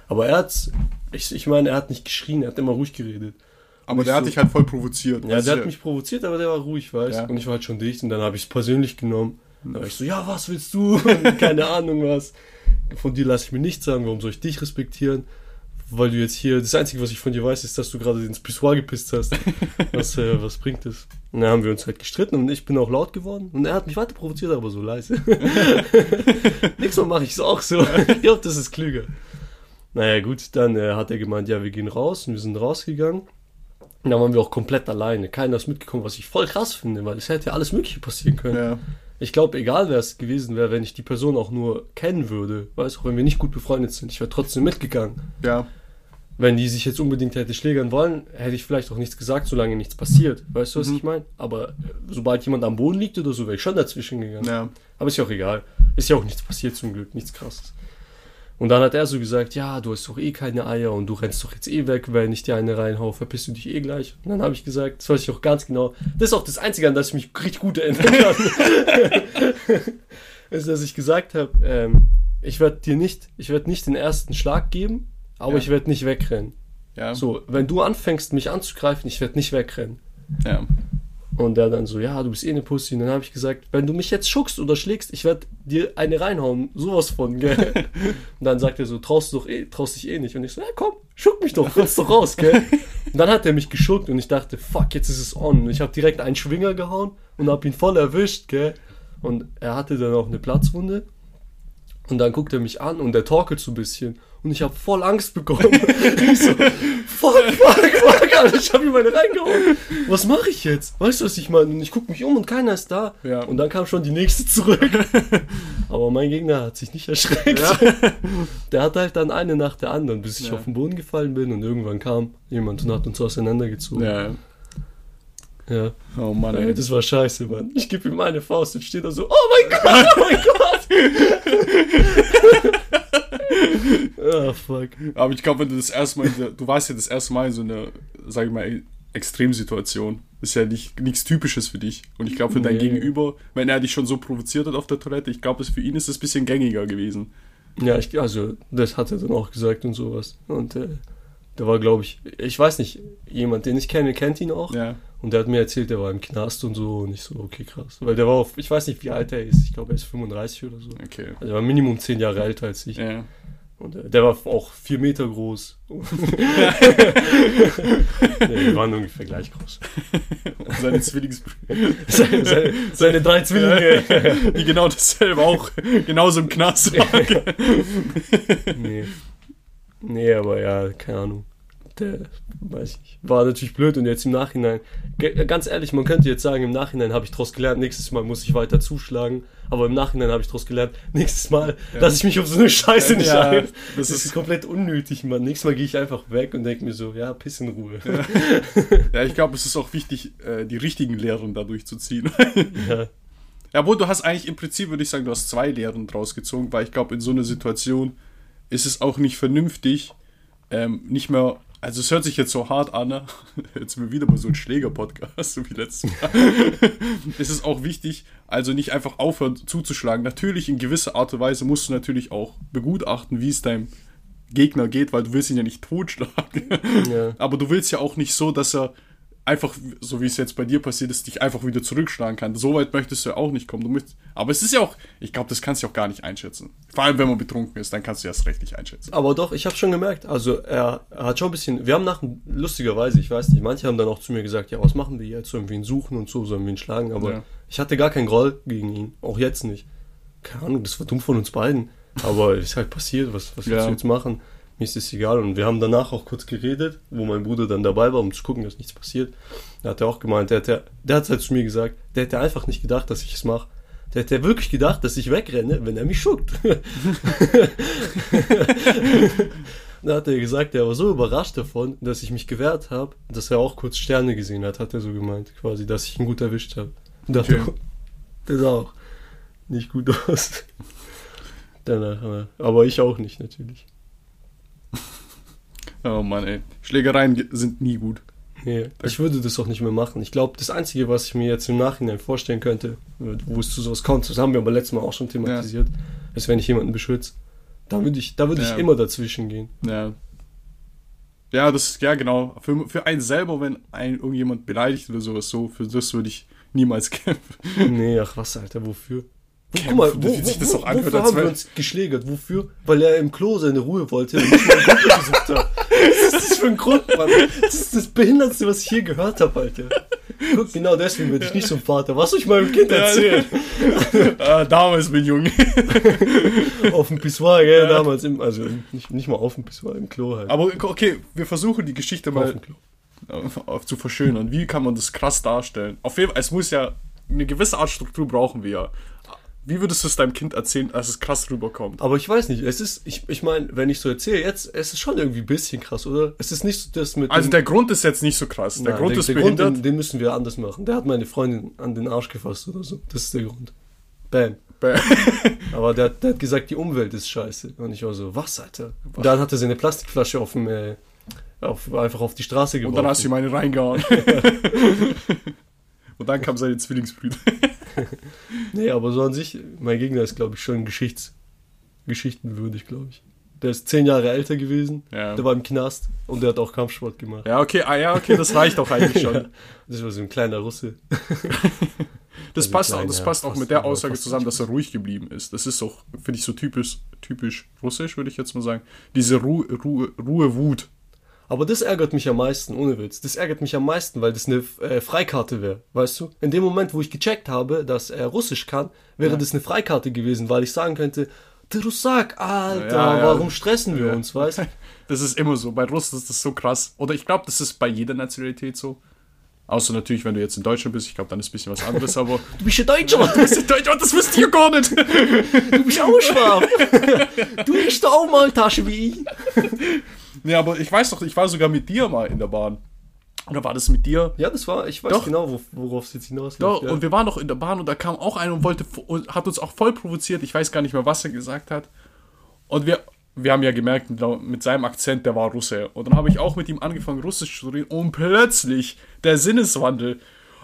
Aber er hat's, ich, ich meine, er hat nicht geschrien, er hat immer ruhig geredet. Aber der hat so- dich halt voll provoziert. Ja, der du? hat mich provoziert, aber der war ruhig, weißt Ja. Und ich war halt schon dicht und dann habe ich es persönlich genommen. Da war ich so, ja, was willst du? Keine Ahnung was. Von dir lasse ich mir nichts sagen, warum soll ich dich respektieren? Weil du jetzt hier, das Einzige, was ich von dir weiß, ist, dass du gerade ins Pissoir gepisst hast. Was, äh, was bringt das? Und dann haben wir uns halt gestritten und ich bin auch laut geworden. Und er hat mich weiter provoziert, aber so leise. Nächstes Mal mache ich es auch so. Ich glaube, das ist klüger. Naja, gut, dann äh, hat er gemeint, ja, wir gehen raus und wir sind rausgegangen. Und dann waren wir auch komplett alleine. Keiner ist mitgekommen, was ich voll krass finde, weil es hätte alles Mögliche passieren können. Ja. Ich glaube, egal wer es gewesen wäre, wenn ich die Person auch nur kennen würde, weißt auch wenn wir nicht gut befreundet sind, ich wäre trotzdem mitgegangen. ja. Wenn die sich jetzt unbedingt hätte schlägern wollen, hätte ich vielleicht auch nichts gesagt, solange nichts passiert. Weißt du, was Mhm. ich meine? Aber äh, sobald jemand am Boden liegt oder so, wäre ich schon dazwischen gegangen. Ja. Aber ist ja auch egal. Ist ja auch nichts passiert zum Glück, nichts krasses. Und dann hat er so gesagt, ja, du hast doch eh keine Eier und du rennst doch jetzt eh weg, wenn ich dir eine reinhau, verpisst du dich eh gleich. Und dann habe ich gesagt, das weiß ich auch ganz genau, das ist auch das Einzige, an das ich mich richtig gut erinnern kann, ist, dass ich gesagt habe, ähm, ich werde dir nicht, ich werde nicht den ersten Schlag geben, aber Ja. ich werde nicht wegrennen. Ja. So, wenn du anfängst, mich anzugreifen, ich werde nicht wegrennen. Ja. Und der dann so, ja, du bist eh eine Pussy. Und dann habe ich gesagt, wenn du mich jetzt schuckst oder schlägst, ich werde dir eine reinhauen. Sowas von, gell? Und dann sagt er so, traust du doch eh, traust dich eh nicht. Und ich so, ja komm, schuck mich doch, find's doch raus, gell? Und dann hat er mich geschuckt und ich dachte, fuck, jetzt ist es on. Und ich habe direkt einen Schwinger gehauen und habe ihn voll erwischt, gell? Und er hatte dann auch eine Platzwunde. Und dann guckt er mich an und er torkelt so ein bisschen. Und ich habe voll Angst bekommen. ich so, fuck, fuck, fuck, Alter, ich habe ihm meine reingehauen. Was mache ich jetzt? Weißt du, was ich meine? Und ich gucke mich um und keiner ist da. Ja. Und dann kam schon die nächste zurück. Aber mein Gegner hat sich nicht erschreckt. Der hat halt dann eine nach der anderen, bis ich Ja. auf den Boden gefallen bin. Und irgendwann kam jemand und hat uns auseinandergezogen. Ja. Ja. Oh Mann, ey. das war scheiße, Mann. Ich gebe ihm meine Faust und steht da so, oh mein Gott, oh mein Gott. Ah, fuck. Aber ich glaube, wenn du das erste Mal, der- du warst ja das erste Mal in so einer, sag ich mal, Extremsituation. Ist ja nicht nichts Typisches für dich. Und ich glaube, für dein Nee. Gegenüber, wenn er dich schon so provoziert hat auf der Toilette, ich glaube, für ihn ist es ein bisschen gängiger gewesen. Ja, ich, also, das hat er dann auch gesagt und sowas. Und äh, da war, glaube ich, ich weiß nicht, jemand, den ich kenne, kennt ihn auch. Ja. Und der hat mir erzählt, der war im Knast und so. Und ich so, okay, krass. Weil der war auf, ich weiß nicht, wie alt er ist. Ich glaube, er ist 35 oder so. Okay. Also er war Minimum 10 Jahre älter als ich. Ja. Und äh, der war auch 4 Meter groß. nee, wir waren ungefähr gleich groß. Seine Zwillingsbrüder, Seine, seine, seine drei Zwillinge. die genau dasselbe auch genauso im Knast waren. nee. Nee, aber ja, keine Ahnung. Der, weiß ich. War natürlich blöd und jetzt im Nachhinein, ge- ganz ehrlich, man könnte jetzt sagen, im Nachhinein habe ich daraus gelernt, nächstes Mal muss ich weiter zuschlagen, aber im Nachhinein habe ich daraus gelernt, nächstes Mal lasse ich mich auf so eine Scheiße nicht Ja, ein. das Das, ist- ist komplett unnötig, Mann. Nächstes Mal gehe ich einfach weg und denke mir so, ja, piss in Ruhe. Ja, ich glaube, es ist auch wichtig, äh, die richtigen Lehren dadurch zu ziehen. Ja, Ja, obwohl du hast eigentlich im Prinzip, würde ich sagen, du hast zwei Lehren draus gezogen, weil ich glaube, in so einer Situation ist es auch nicht vernünftig, ähm, nicht mehr, also es hört sich jetzt so hart an, ne? jetzt sind wir wieder mal so ein Schläger-Podcast, so wie letztes Mal. es ist auch wichtig, also nicht einfach aufhören zuzuschlagen. Natürlich in gewisser Art und Weise musst du natürlich auch begutachten, wie es deinem Gegner geht, weil du willst ihn ja nicht totschlagen. Ja. Aber du willst ja auch nicht so, dass er einfach, so wie es jetzt bei dir passiert ist, dich einfach wieder zurückschlagen kann. So weit möchtest du ja auch nicht kommen. Du möchtest, aber es ist ja auch, ich glaube, das kannst du auch gar nicht einschätzen. Vor allem, wenn man betrunken ist, dann kannst du das recht nicht einschätzen. Aber doch, ich habe schon gemerkt, also er, er, hat schon ein bisschen, wir haben nach, lustigerweise, ich weiß nicht, manche haben dann auch zu mir gesagt, ja, was machen wir jetzt? Sollen wir ihn suchen und so, sollen wir ihn schlagen? Aber ja. ich hatte gar keinen Groll gegen ihn, auch jetzt nicht. Keine Ahnung, das war dumm von uns beiden. Aber es ist halt passiert, was, was ja. willst du jetzt machen? Mir ist es egal. Und wir haben danach auch kurz geredet, wo mein Bruder dann dabei war, um zu gucken, dass nichts passiert. Da hat er auch gemeint, der, der, der hat halt zu mir gesagt, der hätte einfach nicht gedacht, dass ich es mache. Der hätte wirklich gedacht, dass ich wegrenne, wenn er mich schuckt. da hat er gesagt, er war so überrascht davon, dass ich mich gewehrt habe, dass er auch kurz Sterne gesehen hat, hat er so gemeint, quasi, dass ich ihn gut erwischt habe. Und dachte, okay. der sah auch nicht gut aus. Danach, aber ich auch nicht, natürlich. Oh Mann, ey. Schlägereien sind nie gut. Nee, ich würde das auch nicht mehr machen. Ich glaube, das Einzige, was ich mir jetzt im Nachhinein vorstellen könnte, wo es zu sowas kommt, das haben wir aber letztes Mal auch schon thematisiert, ja. ist, wenn ich jemanden beschütze. Da würde ich, da würde ja. ich immer dazwischen gehen. Ja. Ja, das ja genau. Für, für einen selber, wenn ein irgendjemand beleidigt oder sowas so, für das würde ich niemals kämpfen. Nee, ach was, Alter, wofür? Guck mal, wo, wo, wo, wofür haben wir uns geschlägert? Wofür? Weil er im Klo seine Ruhe wollte und nicht mal gesucht hat. Was ist das für ein Grund, Mann? Das ist das Behindertste, was ich hier gehört habe, Alter. Guck, genau deswegen werde ich nicht so ein Vater. Was soll ich meinem Kind erzählen? ah, damals bin ich jung. auf dem Pissoir, gell, ja. damals. Im, also nicht, nicht mal auf dem Pissoir, im Klo halt. Aber okay, wir versuchen die Geschichte mal auf, zu verschönern. Wie kann man das krass darstellen? Auf jeden Fall, es muss ja eine gewisse Art Struktur brauchen wir ja. Wie würdest du es deinem Kind erzählen, als es krass rüberkommt? Aber ich weiß nicht, es ist, ich, ich meine, wenn ich so erzähle, jetzt, es ist schon irgendwie ein bisschen krass, oder? Es ist nicht so das mit. Also der Grund ist jetzt nicht so krass. Der Nein, Grund der, ist der behindert. Grund, den, den, müssen wir anders machen. Der hat meine Freundin an den Arsch gefasst oder so. Das ist der Grund. Bam. Bam. Aber der, der hat gesagt, die Umwelt ist scheiße. Und ich war so, was, Alter? Und dann hat er seine Plastikflasche auf dem, äh, auf, einfach auf die Straße gebracht. Und dann hast du ihm eine reingehauen. Und dann kam seine Zwillingsbrüder. nee, aber so an sich, mein Gegner ist, glaube ich, schon Geschichts geschichtenwürdig, glaube ich. Der ist zehn Jahre älter gewesen, ja. der war im Knast und der hat auch Kampfsport gemacht. Ja, okay, ah, ja, okay, das reicht auch eigentlich schon. das war so ein kleiner Russe. das also passt, auch, das passt auch mit der Aussage zusammen, dass er ruhig geblieben ist. Das ist auch, finde ich, so typisch, typisch russisch, würde ich jetzt mal sagen. Diese Ruhe, Ruhe, Ruhe, Wut. Aber das ärgert mich am meisten, ohne Witz. Das ärgert mich am meisten, weil das eine äh, Freikarte wäre, weißt du? In dem Moment, wo ich gecheckt habe, dass er Russisch kann, wäre ja. das eine Freikarte gewesen, weil ich sagen könnte, der Russak, Alter, ja, ja, warum stressen wir uns, weißt du? Das ist immer so. Bei Russen ist das so krass. Oder ich glaube, das ist bei jeder Nationalität so. Außer natürlich, wenn du jetzt in Deutschland bist. Ich glaube, dann ist ein bisschen was anderes, aber. Du bist ja Deutscher! du bist ja Deutscher, das wüsste ich ja gar nicht! Du bist auch Schwab! Du doch auch mal Tasche wie ich! Nee, aber ich weiß doch, ich war sogar mit dir mal in der Bahn. Oder war das mit dir? Ja, das war, ich weiß doch. genau, worauf es jetzt hinausläuft. Doch, ja. und wir waren doch in der Bahn und da kam auch einer und wollte, und hat uns auch voll provoziert. Ich weiß gar nicht mehr, was er gesagt hat. Und wir, wir haben ja gemerkt, mit seinem Akzent, der war Russe. Und dann habe ich auch mit ihm angefangen, Russisch zu reden. Und plötzlich der Sinneswandel.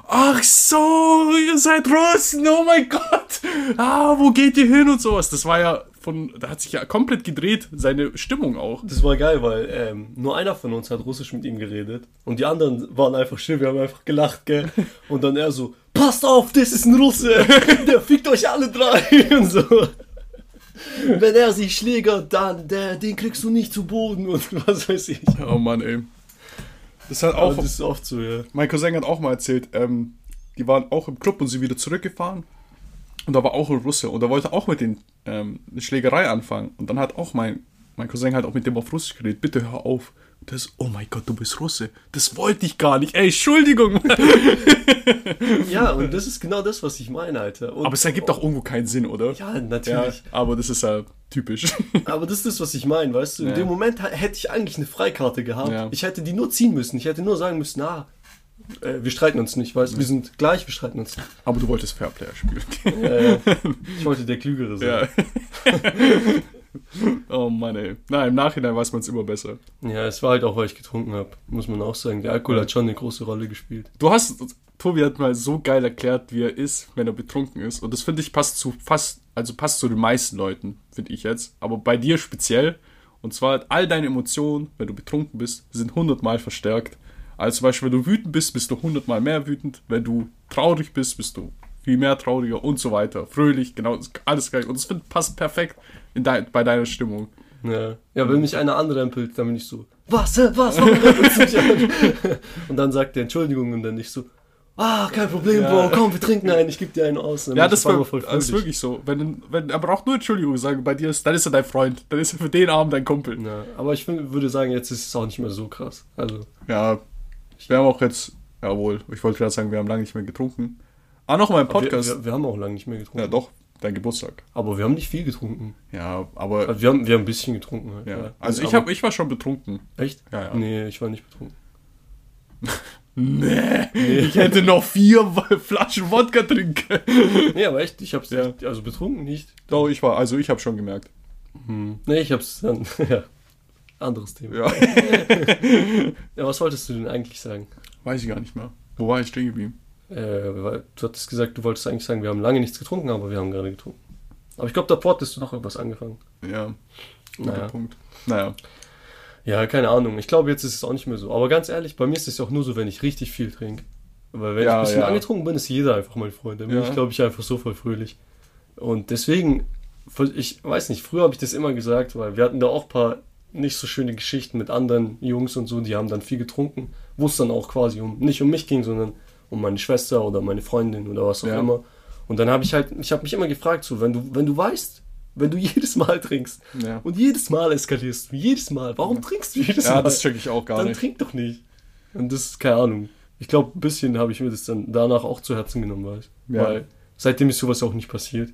Ach so, ihr seid Russen, oh mein Gott. Ah, wo geht ihr hin und sowas. Das war ja von, da hat sich ja komplett gedreht, seine Stimmung auch. Das war geil, weil ähm, nur einer von uns hat Russisch mit ihm geredet und die anderen waren einfach still, wir haben einfach gelacht, gell? Und dann er so, passt auf, das ist ein Russe, der fickt euch alle drei und so. Wenn er sich schlägert, dann, der, den kriegst du nicht zu Boden und was weiß ich. Oh Mann, ey. Das, hat auch, das ist oft so, ja. Mein Cousin hat auch mal erzählt, ähm, die waren auch im Club und sind wieder zurückgefahren und da war auch ein Russe und er wollte auch mit den ähm, eine Schlägerei anfangen. Und dann hat auch mein, mein Cousin halt auch mit dem auf Russisch geredet. Bitte hör auf. Und das, oh mein Gott, du bist Russe. Das wollte ich gar nicht. Ey, Entschuldigung. ja, und das ist genau das, was ich meine, Alter. Und, aber es ergibt auch irgendwo keinen Sinn, oder? Ja, natürlich. Ja, aber das ist ja typisch. aber das ist das, was ich meine, weißt du? In ja. dem Moment hätte ich eigentlich eine Freikarte gehabt. Ja. Ich hätte die nur ziehen müssen. Ich hätte nur sagen müssen, na, äh, wir streiten uns nicht, weißt du? Wir sind gleich, wir streiten uns nicht. Aber du wolltest Fairplayer spielen. Ja. Ich wollte der Klügere sein. Ja. Oh Mann, ey. Na, im Nachhinein weiß man es immer besser. Ja, es war halt auch, weil ich getrunken habe, muss man auch sagen. Der Alkohol hat schon eine große Rolle gespielt. Du hast, Tobi hat mal so geil erklärt, wie er ist, wenn er betrunken ist. Und das finde ich passt zu fast, also passt zu den meisten Leuten, finde ich jetzt. Aber bei dir speziell. Und zwar all deine Emotionen, wenn du betrunken bist, sind hundertmal verstärkt. Also zum Beispiel, wenn du wütend bist, bist du hundertmal mehr wütend. Wenn du traurig bist, bist du viel mehr trauriger und so weiter. Fröhlich, genau, alles gleich. Und das find, passt perfekt in dein, bei deiner Stimmung. Ja. ja, wenn mich einer anrempelt, dann bin ich so, was, was, warum rempelst du mich an? Und dann sagt er Entschuldigung und dann nicht so, ah, kein Problem, Ja. Bro, komm, wir trinken einen, ich geb dir einen aus. Ja, das, war, das ist wirklich so. Wenn, wenn er braucht nur Entschuldigung sagen, bei dir ist, dann ist er dein Freund. Dann ist er für den Abend dein Kumpel. Ja, aber ich find, würde sagen, jetzt ist es auch nicht mehr so krass. Also, Ja, wir haben auch jetzt, jawohl, ich wollte gerade sagen, wir haben lange nicht mehr getrunken. Ah, noch mal im wir, Podcast. wir, wir haben auch lange nicht mehr getrunken. ja, doch, dein Geburtstag. Aber wir haben nicht viel getrunken. Ja, aber, Also wir, haben, wir haben ein bisschen getrunken. Halt, ja. ja. Also ich, hab, ich war schon betrunken. Echt? Ja, ja. Nee, ich war nicht betrunken. Nee, ich hätte noch vier Flaschen Wodka trinken. Nee, aber echt, ich hab's Ja. also betrunken nicht. Doch, ich war, also ich habe schon gemerkt. Hm. Nee, ich hab's dann, ja. Anderes Thema. Ja. Ja, was wolltest du denn eigentlich sagen? Weiß ich gar nicht mehr. Wo war ich stehen geblieben? Äh, du hattest gesagt, du wolltest eigentlich sagen, wir haben lange nichts getrunken, aber wir haben gerade getrunken. Aber ich glaube, da hattest du noch irgendwas angefangen. Ja, guter Naja. Punkt. Naja, Ja, keine Ahnung. Ich glaube, jetzt ist es auch nicht mehr so. Aber ganz ehrlich, bei mir ist es ja auch nur so, wenn ich richtig viel trinke. Weil wenn ich Ja, ein bisschen ja. angetrunken bin, ist jeder einfach mein Freund. Dann bin Ja. ich, glaube ich, einfach so voll fröhlich. Und deswegen, ich weiß nicht, früher habe ich das immer gesagt, weil wir hatten da auch ein paar nicht so schöne Geschichten mit anderen Jungs und so, die haben dann viel getrunken, wo es dann auch quasi um, nicht um mich ging, sondern um meine Schwester oder meine Freundin oder was auch Ja. immer. Und dann habe ich halt, ich habe mich immer gefragt, so, wenn du, wenn du weißt, wenn du jedes Mal trinkst Ja. und jedes Mal eskalierst du, jedes Mal, warum trinkst du jedes Mal? ja, das check ich auch gar dann nicht. trink doch nicht. Und das ist keine Ahnung. Ich glaube, ein bisschen habe ich mir das dann danach auch zu Herzen genommen, weißt Ja. Weil seitdem ist sowas auch nicht passiert.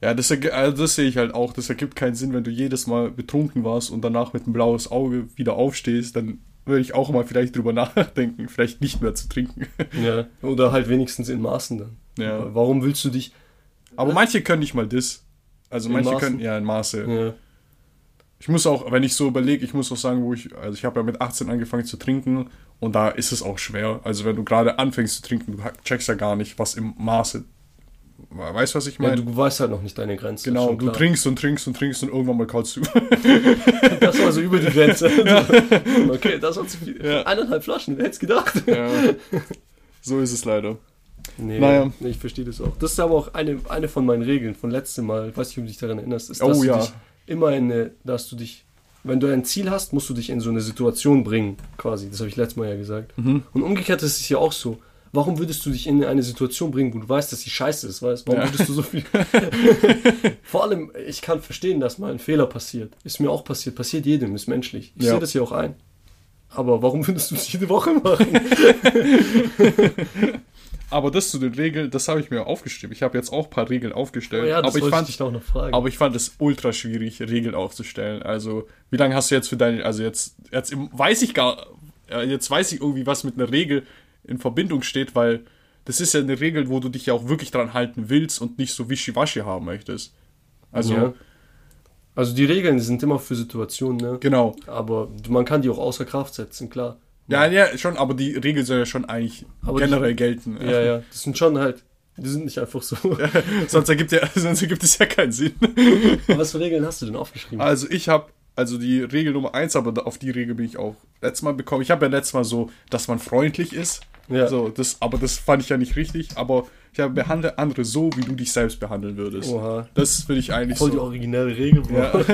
Ja, das, also das sehe ich halt auch. Das ergibt keinen Sinn, wenn du jedes Mal betrunken warst und danach mit einem blaues Auge wieder aufstehst, dann würde ich auch mal vielleicht drüber nachdenken, vielleicht nicht mehr zu trinken. Ja. Oder halt wenigstens in Maßen dann. Ja. Warum willst du dich. Aber manche können nicht mal das. Also In manche Maßen? können, ja, in Maße. Ja. Ich muss auch, wenn ich so überlege, ich muss auch sagen, wo ich, also ich habe ja mit 18 angefangen zu trinken und da ist es auch schwer. Also wenn du gerade anfängst zu trinken, du checkst ja gar nicht, was im Maße. Weißt du, was ich ja, meine? du weißt halt noch nicht deine Grenze. genau, du trinkst und trinkst und trinkst und irgendwann mal kaust du. Das war so über die Grenze. okay, das war zu viel. Ja. Eineinhalb Flaschen, wer hätte es gedacht? ja. So ist es leider. Nee, Naja. nee, ich verstehe das auch. Das ist aber auch eine, eine von meinen Regeln von letztem Mal. Ich weiß nicht, ob du dich daran erinnerst. Ist, Oh dass ja. du dich immer in eine, dass du dich, wenn du ein Ziel hast, musst du dich in so eine Situation bringen, quasi. Das habe ich letztes Mal ja gesagt. Mhm. Und umgekehrt ist es ja auch so. Warum würdest du dich in eine Situation bringen, wo du weißt, dass sie scheiße ist, weißt? Warum Ja. würdest du so viel? Vor allem, ich kann verstehen, dass mal ein Fehler passiert. Ist mir auch passiert, passiert jedem, ist menschlich. Ich Ja. sehe das ja auch ein. Aber warum würdest du es jede Woche machen? Aber das zu den Regeln, das habe ich mir aufgeschrieben. Ich habe jetzt auch ein paar Regeln aufgestellt. Oh ja, das aber ich fand, ich. Aber ich fand es ultra schwierig, Regeln aufzustellen. Also, wie lange hast du jetzt für deine, also jetzt, jetzt weiß ich gar, jetzt weiß ich irgendwie, was mit einer Regel in Verbindung steht, weil das ist ja eine Regel, wo du dich ja auch wirklich dran halten willst und nicht so wischiwaschi haben möchtest. Also, Ja. Also die Regeln sind immer für Situationen, ne? genau. Aber man kann die auch außer Kraft setzen, klar. Ja, ja, schon, aber die Regeln soll ja schon eigentlich Aber generell gelten. Ja, ja. Das sind schon halt, die sind nicht einfach so. sonst, ergibt ja, sonst ergibt es ja keinen Sinn. Was für Regeln hast du denn aufgeschrieben? Also ich habe also die Regel Nummer eins, aber auf die Regel bin ich auch letztes Mal bekommen. Ich habe ja letztes Mal so, dass man freundlich ist. Ja. So, das, aber das fand ich ja nicht richtig. Aber ich habe behandle andere so, wie du dich selbst behandeln würdest. Oha. Das finde ich eigentlich Voll die so. originelle Regel, Bro. Ja.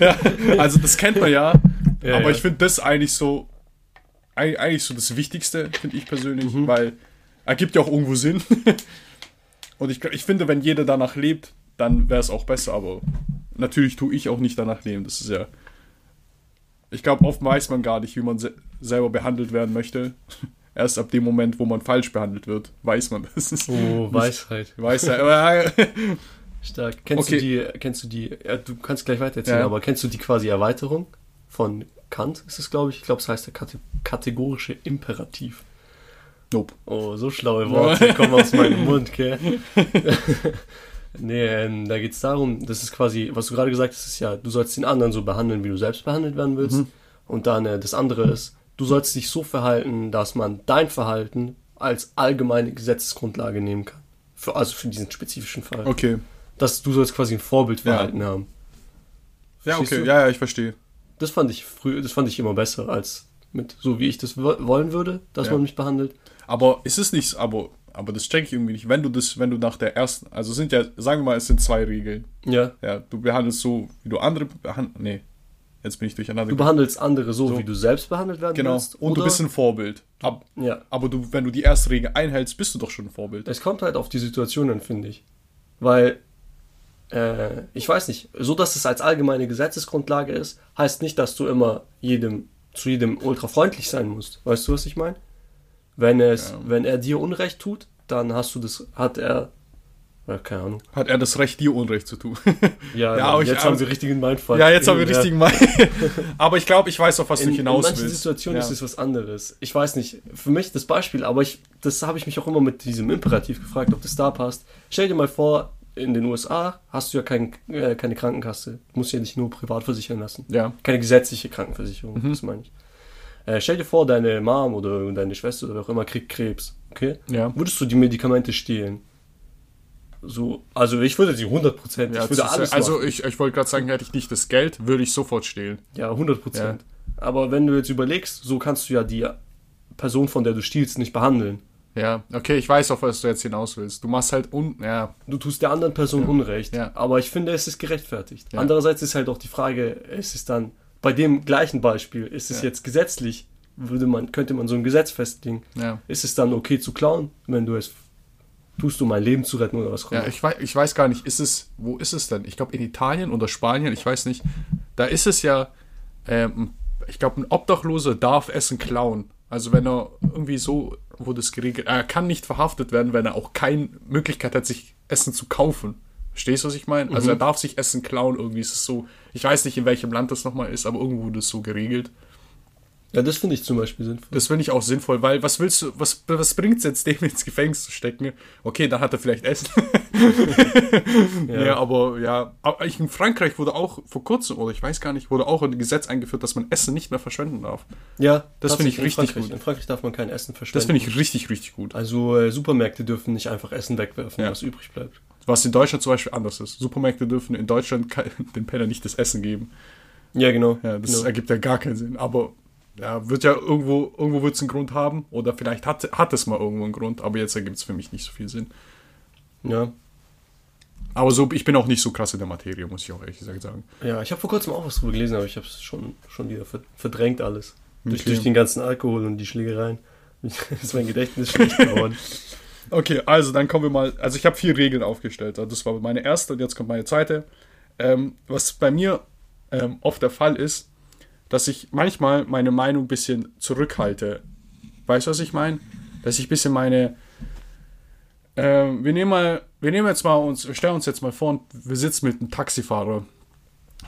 ja, also das kennt man ja. Ja, aber ich finde das eigentlich so, eig- eigentlich so das Wichtigste, finde ich persönlich, Mhm. weil ergibt ja auch irgendwo Sinn. Und ich, ich finde, wenn jeder danach lebt, dann wäre es auch besser, aber natürlich tue ich auch nicht danach leben. Das ist ja. Ich glaube, oft weiß man gar nicht, wie man se selber behandelt werden möchte. Erst ab dem Moment, wo man falsch behandelt wird, weiß man das. Oh, Weisheit. Aber, Stark. Kennst Okay. du die, kennst du die, ja, du kannst gleich weiter erzählen, Ja. aber kennst du die quasi Erweiterung von Kant, ist es, glaube ich? Ich glaube, es heißt der Kate kategorische Imperativ. nope. Oh, so schlaue Worte kommen aus meinem Mund, gell? Nee, ähm, da geht es darum, das ist quasi, was du gerade gesagt hast, ist ja, du sollst den anderen so behandeln, wie du selbst behandelt werden willst. Mhm. Und dann äh, das andere ist, du sollst dich so verhalten, dass man dein Verhalten als allgemeine Gesetzesgrundlage nehmen kann. Für, also für diesen spezifischen Fall. Okay. Dass du sollst quasi ein Vorbildverhalten haben. Ja, Verstehst okay. du? Ja, ja, ich verstehe. Das fand ich früh, das fand ich immer besser als mit so wie ich das wo- wollen würde, dass Ja. man mich behandelt. Aber ist es nicht, aber, aber das check ich irgendwie nicht. Wenn du das, wenn du nach der ersten, also sind ja, sagen wir mal, es sind zwei Regeln. Ja. Ja, du behandelst so, wie du andere behandelst. Nee, jetzt bin ich durcheinander. Du behandelst andere so, So. wie du selbst behandelt werden genau. willst. Und du bist ein Vorbild. Ab, Ja. aber du, wenn du die erste Regel einhältst, bist du doch schon ein Vorbild. Es kommt halt auf die Situation an, finde ich. Weil, äh, ich weiß nicht, so dass es als allgemeine Gesetzesgrundlage ist, heißt nicht, dass du immer jedem, zu jedem ultra freundlich sein musst. Weißt du, was ich meine? Wenn es, Ja. wenn er dir Unrecht tut, dann hast du das, hat er, ja, keine Ahnung. Hat er das Recht, dir Unrecht zu tun? Ja, Ja, aber ich- jetzt haben wir richtigen Mindfuck. ja, jetzt haben wir richtigen Mal. aber ich glaube, ich weiß, auf was In, du in hinaus manchen willst. Situationen ist es was anderes. Ich weiß nicht, für mich das Beispiel, aber ich, das habe ich mich auch immer mit diesem Imperativ gefragt, ob das da passt. Stell dir mal vor, in den USA hast du ja kein, äh, keine Krankenkasse. Du musst ja nicht nur privat versichern lassen. Ja. Keine gesetzliche Krankenversicherung, Mhm. das meine ich. Äh, stell dir vor, deine Mom oder deine Schwester oder wer auch immer kriegt Krebs. Okay? Ja. Würdest du die Medikamente stehlen? So, also ich würde sie 100%, Ja, ich würde alles also machen. ich, ich wollte gerade sagen, hätte ich nicht das Geld, würde ich sofort stehlen. Ja, 100 Prozent. Aber wenn du jetzt überlegst, so kannst du ja die Person, von der du stiehlst, nicht behandeln. Ja, okay, ich weiß, auf was du jetzt hinaus willst. Du machst halt un... Ja, Du tust der anderen Person Unrecht. Ja. Aber ich finde, es ist gerechtfertigt. Ja. Andererseits ist halt auch die Frage, ist es dann, bei dem gleichen Beispiel, ist es Ja. jetzt gesetzlich, würde man, könnte man so ein Gesetz festlegen, ja. ist es dann okay zu klauen, wenn du es tust, um ein Leben zu retten oder was Ja, ich weiß, ich weiß gar nicht, ist es, wo ist es denn? Ich glaube in Italien oder Spanien, ich weiß nicht. Da ist es ja, ähm, ich glaube, ein Obdachloser darf Essen klauen. Also wenn er irgendwie so wurde es geregelt, er kann nicht verhaftet werden, wenn er auch keine Möglichkeit hat, sich Essen zu kaufen. Verstehst du, was ich meine? Also er darf sich Essen klauen, irgendwie ist es so, ich weiß nicht, in welchem Land das nochmal ist, aber irgendwo wurde es so geregelt. Ja, das finde ich zum Beispiel sinnvoll. Das finde ich auch sinnvoll, weil was willst du, was, was bringt es jetzt, dem ins Gefängnis zu stecken? Okay, dann hat er vielleicht Essen. ja. aber ja, aber in Frankreich wurde auch vor kurzem, oder ich weiß gar nicht, wurde auch ein Gesetz eingeführt, dass man Essen nicht mehr verschwenden darf. Ja, Das finde ich richtig Frankreich. gut. In Frankreich darf man kein Essen verschwenden. Das finde ich richtig, richtig gut. Also äh, Supermärkte dürfen nicht einfach Essen wegwerfen, Ja. was übrig bleibt. Was in Deutschland zum Beispiel anders ist. Supermärkte dürfen in Deutschland den Penner nicht das Essen geben. Ja, genau. Ja, das genau. ergibt ja gar keinen Sinn. Aber ja, wird ja irgendwo, irgendwo wird es einen Grund haben. Oder vielleicht hat, hat es mal irgendwo einen Grund, aber jetzt ergibt es für mich nicht so viel Sinn. ja. Aber so, ich bin auch nicht so krass in der Materie, muss ich auch ehrlich gesagt sagen. Ja, ich habe vor kurzem auch was drüber gelesen, aber ich habe es schon, schon wieder ver- verdrängt alles. Durch, Okay. durch den ganzen Alkohol und die Schlägereien ist mein Gedächtnis schlecht geworden. Okay, also dann kommen wir mal. Also ich habe vier Regeln aufgestellt. Das war meine erste und jetzt kommt meine zweite. Ähm, was bei mir ähm, oft der Fall ist, dass ich manchmal meine Meinung ein bisschen zurückhalte. Weißt du, was ich meine? Dass ich ein bisschen meine. Ähm, wir nehmen mal, wir nehmen jetzt mal uns, stellen uns jetzt mal vor, wir sitzen mit einem Taxifahrer,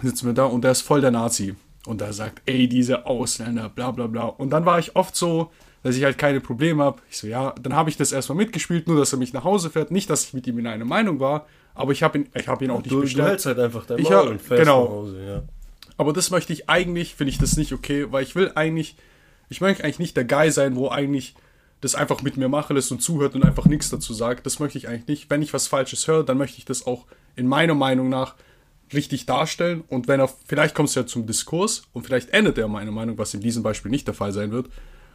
sitzen wir da und der ist voll der Nazi. Und er sagt, ey, diese Ausländer, bla bla bla. Und dann war ich oft so, dass ich halt keine Probleme habe. Ich so, ja, dann habe ich das erstmal mitgespielt, nur dass er mich nach Hause fährt. Nicht, dass ich mit ihm in einer Meinung war, aber ich habe ihn, ich habe ihn auch nicht Du, du bestellt. hältst halt einfach dein Ich Maul hab- und fährst genau. nach Hause, ja. Aber das möchte ich eigentlich, finde ich das nicht okay, weil ich will eigentlich, ich möchte eigentlich nicht der Guy sein, wo eigentlich das einfach mit mir machen lässt und zuhört und einfach nichts dazu sagt. Das möchte ich eigentlich nicht. Wenn ich was Falsches höre, dann möchte ich das auch in meiner Meinung nach richtig darstellen. Und wenn er, vielleicht kommt es ja zum Diskurs und vielleicht endet er meine Meinung, was in diesem Beispiel nicht der Fall sein wird.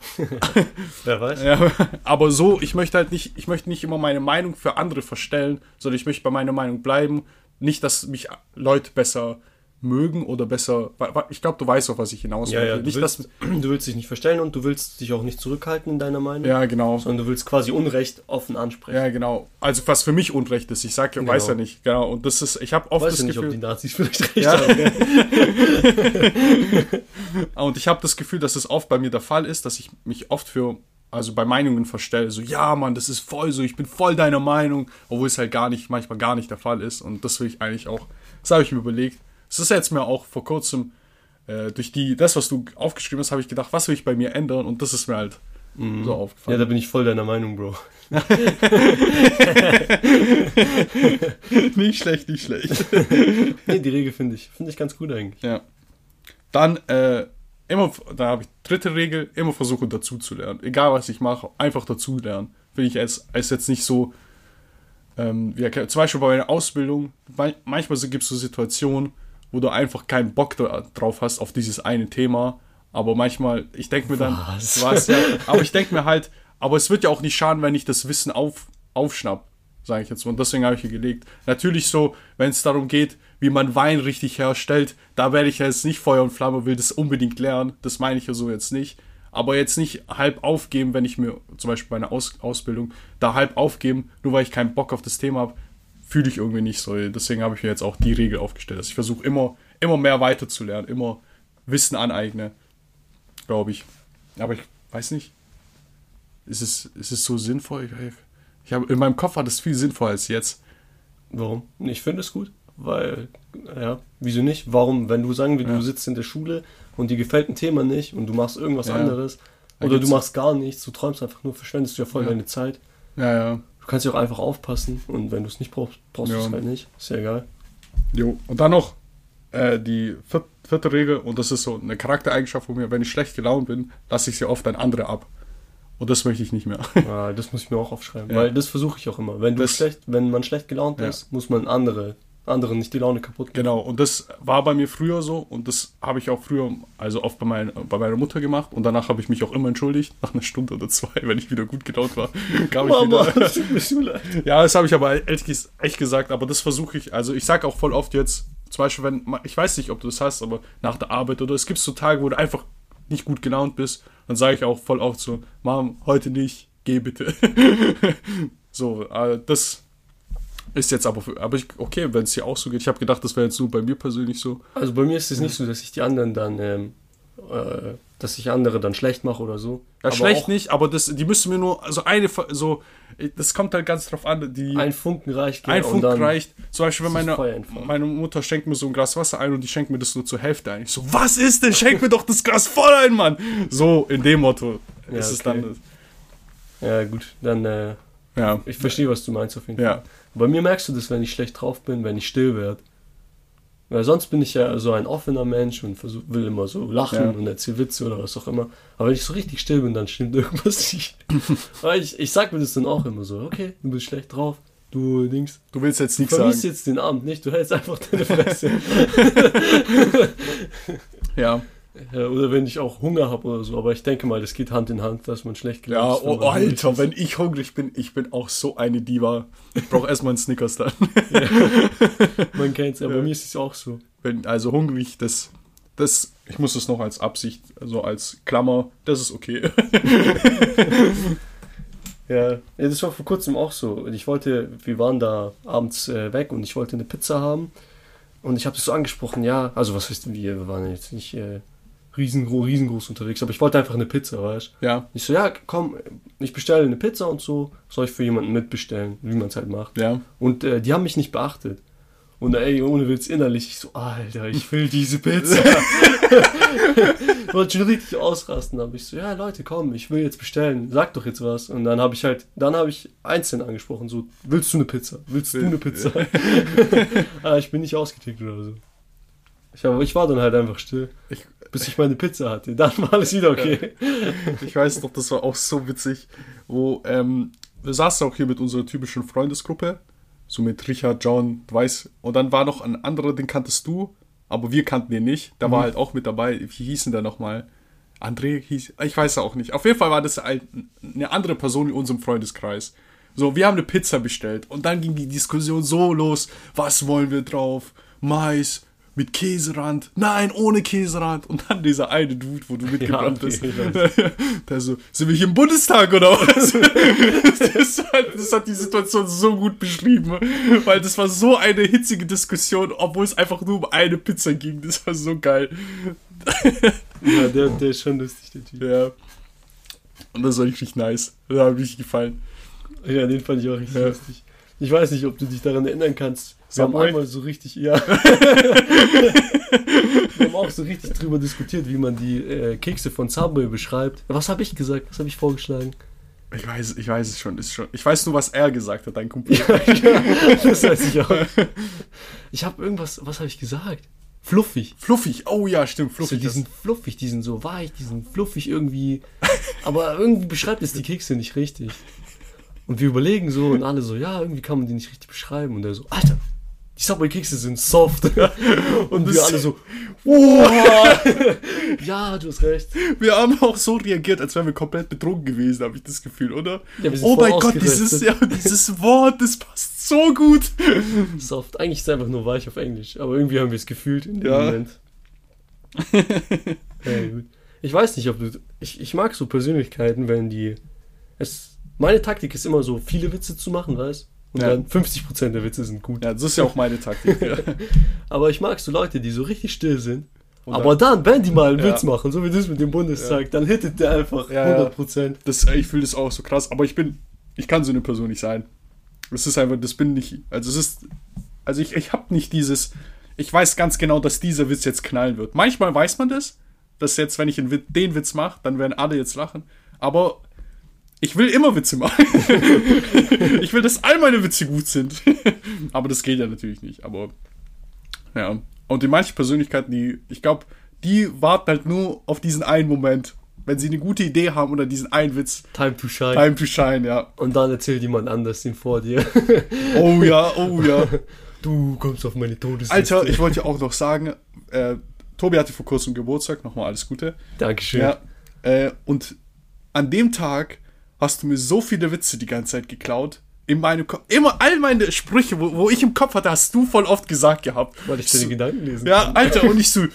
Wer weiß? Ja, aber so, ich möchte halt nicht, ich möchte nicht immer meine Meinung für andere verstellen, sondern ich möchte bei meiner Meinung bleiben. Nicht, dass mich Leute besser mögen oder besser. Ich glaube, du weißt auch, was ich hinaus Ja, will. ja, du nicht, willst, du willst dich nicht verstellen und du willst dich auch nicht zurückhalten in deiner Meinung, ja, genau. sondern du willst quasi Unrecht offen ansprechen. Ja, genau. Also was für mich Unrecht ist. Ich sag, ja, weiß ja Genau. nicht. Genau. Und das ist, ich habe oft Weiß das ja nicht, ob die. Nazis vielleicht recht Ja. haben. Und ich habe das Gefühl, dass es oft bei mir der Fall ist, dass ich mich oft für, also bei Meinungen verstelle, so, ja, Mann, das ist voll so, ich bin voll deiner Meinung, obwohl es halt gar nicht, manchmal gar nicht der Fall ist. Und das will ich eigentlich auch, das habe ich mir überlegt. Es ist jetzt mir auch vor kurzem, äh, durch die, das, was du aufgeschrieben hast, habe ich gedacht, was will ich bei mir ändern? Und das ist mir halt Mhm. so Ja, aufgefallen. da bin ich voll deiner Meinung, Bro. nicht schlecht, nicht schlecht. Nee, die Regel finde ich, finde ich ganz gut eigentlich. Ja. Dann, äh, immer, da habe ich dritte Regel, immer versuchen dazu zu lernen. Egal was ich mache, einfach dazu lernen. Finde ich als, als jetzt nicht so, ähm, wie, zum Beispiel bei meiner Ausbildung, man- manchmal gibt es so Situationen, wo du einfach keinen Bock drauf hast auf dieses eine Thema. Aber manchmal, ich denke mir dann, Was? was, ja, aber ich denke mir halt, aber es wird ja auch nicht schaden, wenn ich das Wissen auf, aufschnapp, sage ich jetzt mal. Und deswegen habe ich hier gelegt. Natürlich so, wenn es darum geht, wie man Wein richtig herstellt, da werde ich ja jetzt nicht Feuer und Flamme, will das unbedingt lernen. Das meine ich ja so jetzt nicht. Aber jetzt nicht halb aufgeben, wenn ich mir zum Beispiel bei einer Aus Ausbildung da halb aufgeben, nur weil ich keinen Bock auf das Thema habe, fühle ich irgendwie nicht so. Deswegen habe ich mir jetzt auch die Regel aufgestellt, dass ich versuche immer, immer mehr weiterzulernen, immer Wissen aneigne, glaube ich. Aber ich weiß nicht, ist es, ist es so sinnvoll? Ich, ich habe, in meinem Kopf war das viel sinnvoller als jetzt. Warum? Ich finde es gut, weil, ja, wieso nicht? Warum, wenn du sagen wir, Ja. du sitzt in der Schule und dir gefällt ein Thema nicht und du machst irgendwas Ja. anderes oder du machst gar nichts, du träumst einfach nur, verschwendest du ja voll Ja. deine Zeit. Ja, ja. Du kannst ja auch einfach aufpassen und wenn du es nicht brauchst, brauchst du Ja. es halt nicht. Ist ja egal. Jo. Und dann noch äh, die vier- vierte Regel, und das ist so eine Charaktereigenschaft von mir, wenn ich schlecht gelaunt bin, lasse ich sie oft an andere ab. Und das möchte ich nicht mehr. Ah, das muss ich mir auch aufschreiben, Ja. weil das versuche ich auch immer. Wenn du Das- schlecht, wenn man schlecht gelaunt Ja. ist, muss man andere, anderen nicht die Laune kaputt machen. Genau, und das war bei mir früher so und das habe ich auch früher, also oft bei, mein, bei meiner Mutter gemacht und danach habe ich mich auch immer entschuldigt, nach einer Stunde oder zwei, wenn ich wieder gut gelaunt war, kam ich Mama, wieder. das tut mir so leid. Ja, das habe ich aber echt gesagt, aber das versuche ich, also ich sage auch voll oft jetzt, zum Beispiel, wenn, ich weiß nicht, ob du das hast, aber nach der Arbeit oder es gibt so Tage, wo du einfach nicht gut gelaunt bist, dann sage ich auch voll oft so, Mom, heute nicht, geh bitte. so, äh, das ist jetzt aber, für, aber ich, okay, wenn es dir auch so geht, ich habe gedacht, das wäre jetzt nur bei mir persönlich so. Also bei mir ist es nicht so, dass ich die anderen dann, ähm, äh, dass ich andere dann schlecht mache oder so. Ja, Aber schlecht auch nicht, aber das, die müssen mir nur, also eine, so, das kommt halt ganz drauf an, die, Ein Funken reicht. gell, Ein Funken reicht. Zum Beispiel, meine, meine Mutter schenkt mir so ein Glas Wasser ein und die schenkt mir das nur zur Hälfte ein. Ich so, was ist denn? Schenk mir doch das Glas voll ein, Mann! So, in dem Motto Ja, ist es okay. dann. Ja, gut, dann, äh, Ja, ich verstehe, was du meinst auf jeden Ja. Bei mir merkst du das, wenn ich schlecht drauf bin, wenn ich still werde. Weil sonst bin ich ja so ein offener Mensch und versuch, will immer so lachen Ja. und erzähl Witze oder was auch immer. Aber wenn ich so richtig still bin, dann stimmt irgendwas nicht. Aber ich, ich sag mir das dann auch immer so, okay, du bist schlecht drauf, du Dings. du willst jetzt Du nichts sagen. jetzt den Abend nicht, du hältst einfach deine Fresse. Ja, Ja, oder wenn ich auch Hunger habe oder so, aber ich denke mal, das geht Hand in Hand, dass man schlecht ja, ist, wenn oh, hungrig Alter, ist. wenn ich hungrig bin, ich bin auch so eine Diva. Ich brauche erstmal einen Snickers dann. Man kennt's, aber Ja. mir ist es auch so. Wenn, also hungrig, das, das, ich muss das noch als Absicht, also als Klammer, das ist okay. Ja. ja, das war vor kurzem auch so. Ich wollte, wir waren da abends äh, weg und ich wollte eine Pizza haben. Und ich habe das so angesprochen, ja, also was heißt wir, wir waren jetzt nicht äh, riesengro riesengroß unterwegs, aber ich wollte einfach eine Pizza, weißt Ja, Ich so, ja, komm, ich bestelle eine Pizza und so, soll ich für jemanden mitbestellen, wie man es halt macht. ja. Und äh, die haben mich nicht beachtet. Und ey, ohne Witz innerlich, ich so, Alter, ich will diese Pizza. ich wollte schon richtig ausrasten, aber ich so, ja Leute, komm, ich will jetzt bestellen, sag doch jetzt was. Und dann habe ich halt, dann habe ich einzeln angesprochen, so, willst du eine Pizza? Willst du eine Pizza? ah, ich bin nicht ausgetickt oder so. Ich, aber ich war dann halt einfach still, Ich, bis ich meine Pizza hatte. Dann war alles wieder okay. Ich weiß noch, das war auch so witzig, wo ähm, wir saßen auch hier mit unserer typischen Freundesgruppe, so mit Richard, John, du weißt, und dann war noch ein anderer, den kanntest du, aber wir kannten den nicht. Da war halt auch mit dabei, wie hieß denn der nochmal? André hieß, ich weiß auch nicht. Auf jeden Fall war das ein, eine andere Person in unserem Freundeskreis. So, wir haben eine Pizza bestellt und dann ging die Diskussion so los, was wollen wir drauf? Mais, mit Käserand, nein, ohne Käserand. Und dann dieser eine Dude, wo du mitgebracht okay, bist. ich weiß. Der so, sind wir hier im Bundestag oder was? das, hat, das hat die Situation so gut beschrieben, weil das war so eine hitzige Diskussion, obwohl es einfach nur um eine Pizza ging. Das war so geil. Ja, der, der ist schon lustig, der Typ. Ja. Und das war richtig nice. Das hat mir richtig gefallen. Ja, den fand ich auch richtig Ja. lustig. Ich weiß nicht, ob du dich daran erinnern kannst. Wir haben einmal so richtig, ja. Wir haben auch so richtig drüber diskutiert, wie man die äh, Kekse von Subway beschreibt. Was habe ich gesagt? Was habe ich vorgeschlagen? Ich weiß, ich weiß es schon, ist schon. Ich weiß nur, was er gesagt hat, dein Kumpel. das weiß ich auch. Ich habe irgendwas, was habe ich gesagt? Fluffig. Fluffig, oh ja, stimmt, So, fluffig. die sind fluffig, die sind so weich, die sind fluffig irgendwie. Aber irgendwie beschreibt es die Kekse nicht richtig. Und wir überlegen so und alle so, ja, irgendwie kann man die nicht richtig beschreiben. Und er so, Alter, die Subway-Kekse sind soft. Und wir alle so, wow. ja, du hast recht. Wir haben auch so reagiert, als wären wir komplett betrunken gewesen, habe ich das Gefühl, oder? Ja, oh mein Gott, dieses, ja, dieses Wort, das passt so gut. Soft. Eigentlich ist es einfach nur weich auf Englisch. Aber irgendwie haben wir es gefühlt in dem Ja. Moment. Ich weiß nicht, ob du. Ich, ich mag so Persönlichkeiten, wenn die. Es, meine Taktik ist immer so, viele Witze zu machen, weißt Und Ja. dann 50% der Witze sind gut. Ja, das ist ja auch meine Taktik. Ja. Aber ich mag so Leute, die so richtig still sind. Und aber dann, wenn die mal einen Ja. Witz machen, so wie das mit dem Bundestag, dann hittet der einfach Ja, ja. 100%. Das, ich fühle das auch so krass, aber ich bin, ich kann so eine Person nicht sein. Das ist einfach, das bin nicht, also es ist, also ich, ich habe nicht dieses, ich weiß ganz genau, dass dieser Witz jetzt knallen wird. Manchmal weiß man das, dass jetzt, wenn ich den Witz mache, dann werden alle jetzt lachen, aber ich will immer Witze machen. ich will, dass all meine Witze gut sind. aber das geht ja natürlich nicht, aber ja. Und die manche Persönlichkeiten, die, ich glaube, die warten halt nur auf diesen einen Moment. Wenn sie eine gute Idee haben oder diesen einen Witz, Time to shine. Time to shine, ja. Und dann erzählt jemand anders den vor dir. Oh ja, oh ja. Du kommst auf meine Todesliste. Alter, ich wollte ja auch noch sagen, äh, Tobi hatte vor kurzem Geburtstag, nochmal alles Gute. Dankeschön. Ja. Äh, und an dem Tag hast du mir so viele Witze die ganze Zeit geklaut. In meinem Kopf. Immer all meine Sprüche, wo, wo ich im Kopf hatte, hast du voll oft gesagt gehabt. Weil ich deine so, Gedanken lesen Ja, kann. Alter, und ich so,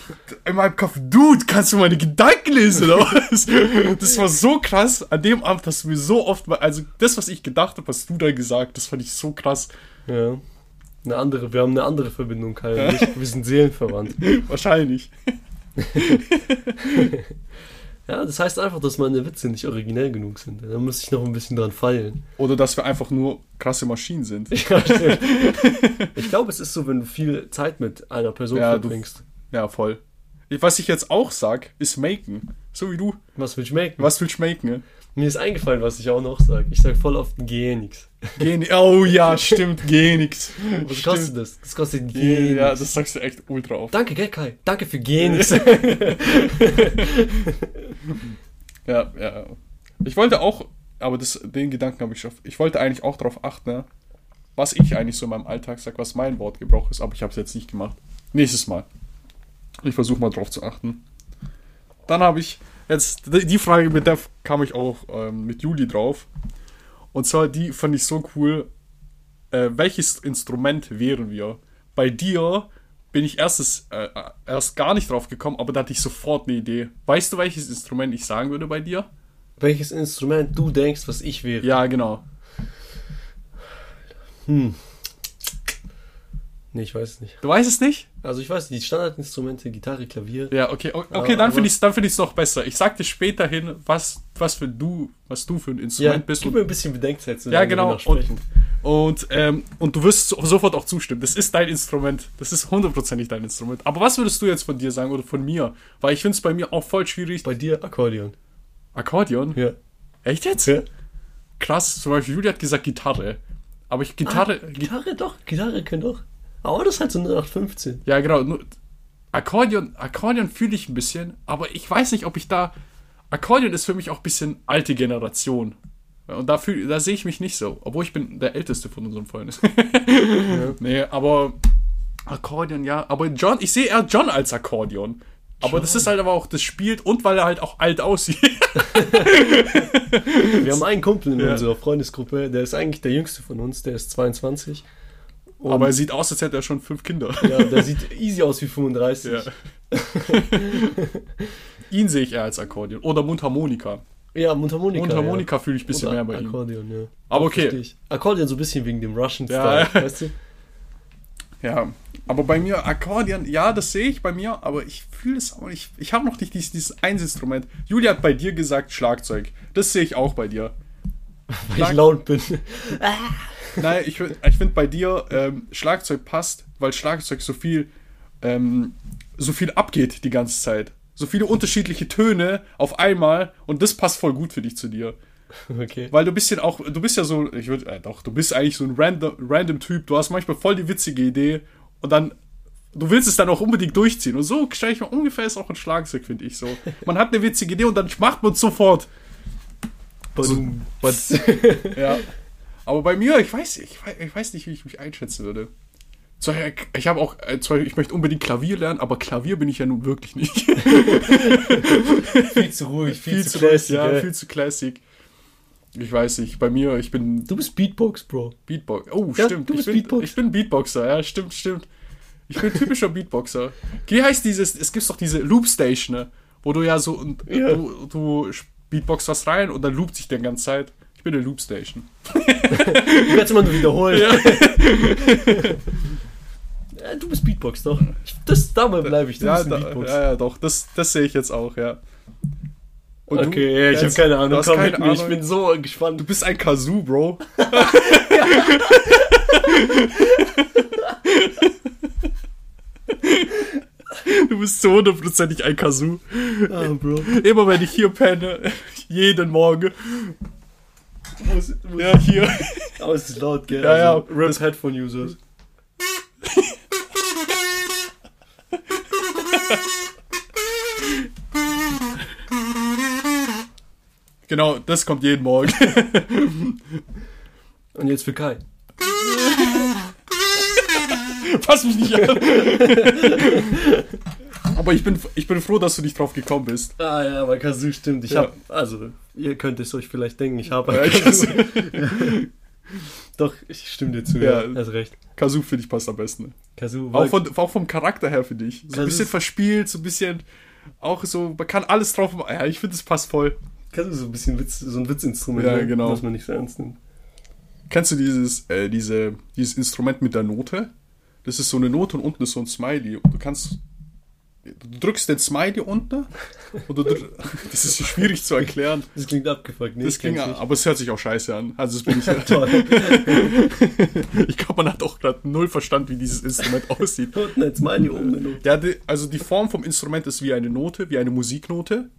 in meinem Kopf, Dude, kannst du meine Gedanken lesen oder was? Das war so krass. An dem Abend hast du mir so oft also das, was ich gedacht habe, hast du da gesagt. Das fand ich so krass. Ja. Eine andere, wir haben eine andere Verbindung, Kai ich. Wir sind seelenverwandt. Wahrscheinlich. Ja, das heißt einfach, dass meine Witze nicht originell genug sind. Da muss ich noch ein bisschen dran feilen. Oder dass wir einfach nur krasse Maschinen sind. Ja, ich glaube, es ist so, wenn du viel Zeit mit einer Person Ja, du- verbringst. Ja, voll. Was ich jetzt auch sag, ist maken. So wie du. Was willst du machen? Was willst du maken? Mir ist eingefallen, was ich auch noch sage. Ich sage voll oft geh nix. Geh ni- Oh ja, stimmt, geh nix. Was Stimmt. kostet das? Das kostet geh Ja, das sagst du echt ultra oft. Danke, gell, Kai? Danke für geh nix. Ja, ja. Ich wollte auch, aber das, den Gedanken habe ich schon. Ich wollte eigentlich auch darauf achten, ne, was ich eigentlich so in meinem Alltag sage, was mein Wortgebrauch ist, aber ich habe es jetzt nicht gemacht. Nächstes Mal. Ich versuche mal drauf zu achten. Dann habe ich jetzt die Frage, mit der kam ich auch ähm, mit Juli drauf. Und zwar die fand ich so cool. Äh, welches Instrument wären wir? Bei dir bin ich erstes, äh, erst gar nicht drauf gekommen, aber da hatte ich sofort eine Idee. Weißt du, welches Instrument ich sagen würde bei dir? Welches Instrument du denkst, was ich wäre? Ja, genau. Hm. Nee, ich weiß es nicht. Du weißt es nicht? Also ich weiß die Standardinstrumente, Gitarre, Klavier. Ja, okay, okay, Ja, dann aber- finde ich es dann find noch besser. Ich sag dir später hin, was, was für du, was du für ein Ja, Instrument bist. gib mir ein bisschen Bedenkzeit, so Ja, genau. sprechen. Und, ähm, und du wirst so, sofort auch zustimmen. Das ist dein Instrument. Das ist hundertprozentig dein Instrument. Aber was würdest du jetzt von dir sagen oder von mir? Weil ich finde es bei mir auch voll schwierig. Bei dir Akkordeon. Akkordeon? Ja. Echt jetzt? ja. Krass. Zum Beispiel Julia hat gesagt Gitarre. Aber ich Gitarre. Ah, Gi- Gitarre doch, Gitarre kann doch. Aber das ist halt so eine 0815. ja, genau. Nur, Akkordeon, Akkordeon fühle ich ein bisschen, aber ich weiß nicht, ob ich da. Akkordeon ist für mich auch ein bisschen alte Generation. Und da, fühl, da sehe ich mich nicht so. Obwohl ich bin der älteste von unseren Freunden. Nee, aber Akkordeon, ja. Aber John, ich sehe eher John als Akkordeon. Aber das ist halt aber auch, das spielt und weil er halt auch alt aussieht. Wir haben einen Kumpel in Ja. unserer Freundesgruppe, der ist eigentlich der jüngste von uns, der ist 22. Und aber er sieht aus, als hätte er schon fünf Kinder. ja, der sieht easy aus wie 35. Ja. Ihn sehe ich eher als Akkordeon. Oder Mundharmonika. Ja, Mundharmonika. Mundharmonika fühle ich ein ja. bisschen Oder mehr bei ihm. Akkordeon, ja. Aber okay. Akkordeon so ein bisschen wegen dem Russian Ja, Style, ja. weißt du? Ja, aber bei mir Akkordeon, ja, das sehe ich bei mir, aber ich fühle es auch nicht. Ich habe noch nicht dieses, dieses Einsinstrument. Julia hat bei dir gesagt Schlagzeug. Das sehe ich auch bei dir. Weil Schlag- ich laut bin. Nein, ich, ich finde bei dir ähm, Schlagzeug passt, weil Schlagzeug so viel, ähm, so viel abgeht die ganze Zeit. So viele unterschiedliche Töne auf einmal und das passt voll gut für dich zu dir. Okay. Weil du bist ja auch, du bist ja so, ich würde, äh, doch, du bist eigentlich so ein random, random Typ. Du hast manchmal voll die witzige Idee und dann, du willst es dann auch unbedingt durchziehen. Und so stelle ich mir ungefähr ist auch ein Schlagzeug, finde ich so. Man hat eine witzige Idee und dann macht man es sofort. Badum. Ja. Aber bei mir, ich weiß, ich weiß, ich weiß nicht, wie ich mich einschätzen würde. Ich habe auch, äh, ich möchte unbedingt Klavier lernen, aber Klavier bin ich ja nun wirklich nicht. viel zu ruhig, viel, zu ruhig, classic. ja, ey. viel zu classic. Ich weiß nicht, bei mir, ich bin Du bist Beatbox, Bro. Beatbox. Oh, Ja, stimmt. du bist ich, bin, Beatbox. ich bin Beatboxer, ja, stimmt, stimmt. Ich bin typischer Beatboxer. Wie heißt dieses, es gibt doch diese Loop-Station, ne? wo du ja so, und, Ja. du, du Beatbox was rein und dann loopt sich die ganze Zeit. Ich bin eine Loop-Station. Du kannst immer nur wiederholen. Ja, du bist Beatbox, doch. Das, dabei bleibe ich. Du Ja, bist da, Beatbox. ja, ja, doch, das, das sehe ich jetzt auch, ja. Und okay, ja, ich habe keine Ahnung. Komm keine mit mir, ich Ahnung. bin so gespannt. Du bist ein Kazoo, Bro. du bist so hundertprozentig ein Kazoo. Ah, Bro. Immer wenn ich hier penne, jeden Morgen. Muss, muss, Ja, hier. Aber es ist laut, gell? Ja, ja. Also, Rap Headphone Users. Genau, das kommt jeden Morgen. Und jetzt für Kai. Fass mich nicht an. Aber ich bin, ich bin froh, dass du nicht drauf gekommen bist. Ah ja, aber Kazoo stimmt. Ich Ja. hab, also, ihr könnt es euch vielleicht denken, ich habe Ja, Kazoo. Doch, ich stimme dir zu, ja. Ja. Hast recht. Kazoo finde ich passt am besten. Kazoo, Auch, von, auch vom Charakter her finde ich. So ein bisschen verspielt, so ein bisschen. Auch so, man kann alles drauf machen. Ja, ich finde, es passt voll. Kazoo ist so ein bisschen Witz, so ein Witzinstrument, Ja, ne? genau. was man nicht so ernst nimmt. Kennst du dieses, äh, diese, dieses Instrument mit der Note? Das ist so eine Note und unten ist so ein Smiley. Und du kannst. Du drückst den Smiley unten. Oder du, das ist schwierig zu erklären. Das klingt abgefuckt, ne? Das klingt, nicht. aber es hört sich auch scheiße an. Also das bin ich. Toll. ich glaube, man hat auch gerade null Verstand, wie dieses Instrument aussieht. Unten ein Smiley, oben eine Note. Ja, die, also die Form vom Instrument ist wie eine Note, wie eine Musiknote.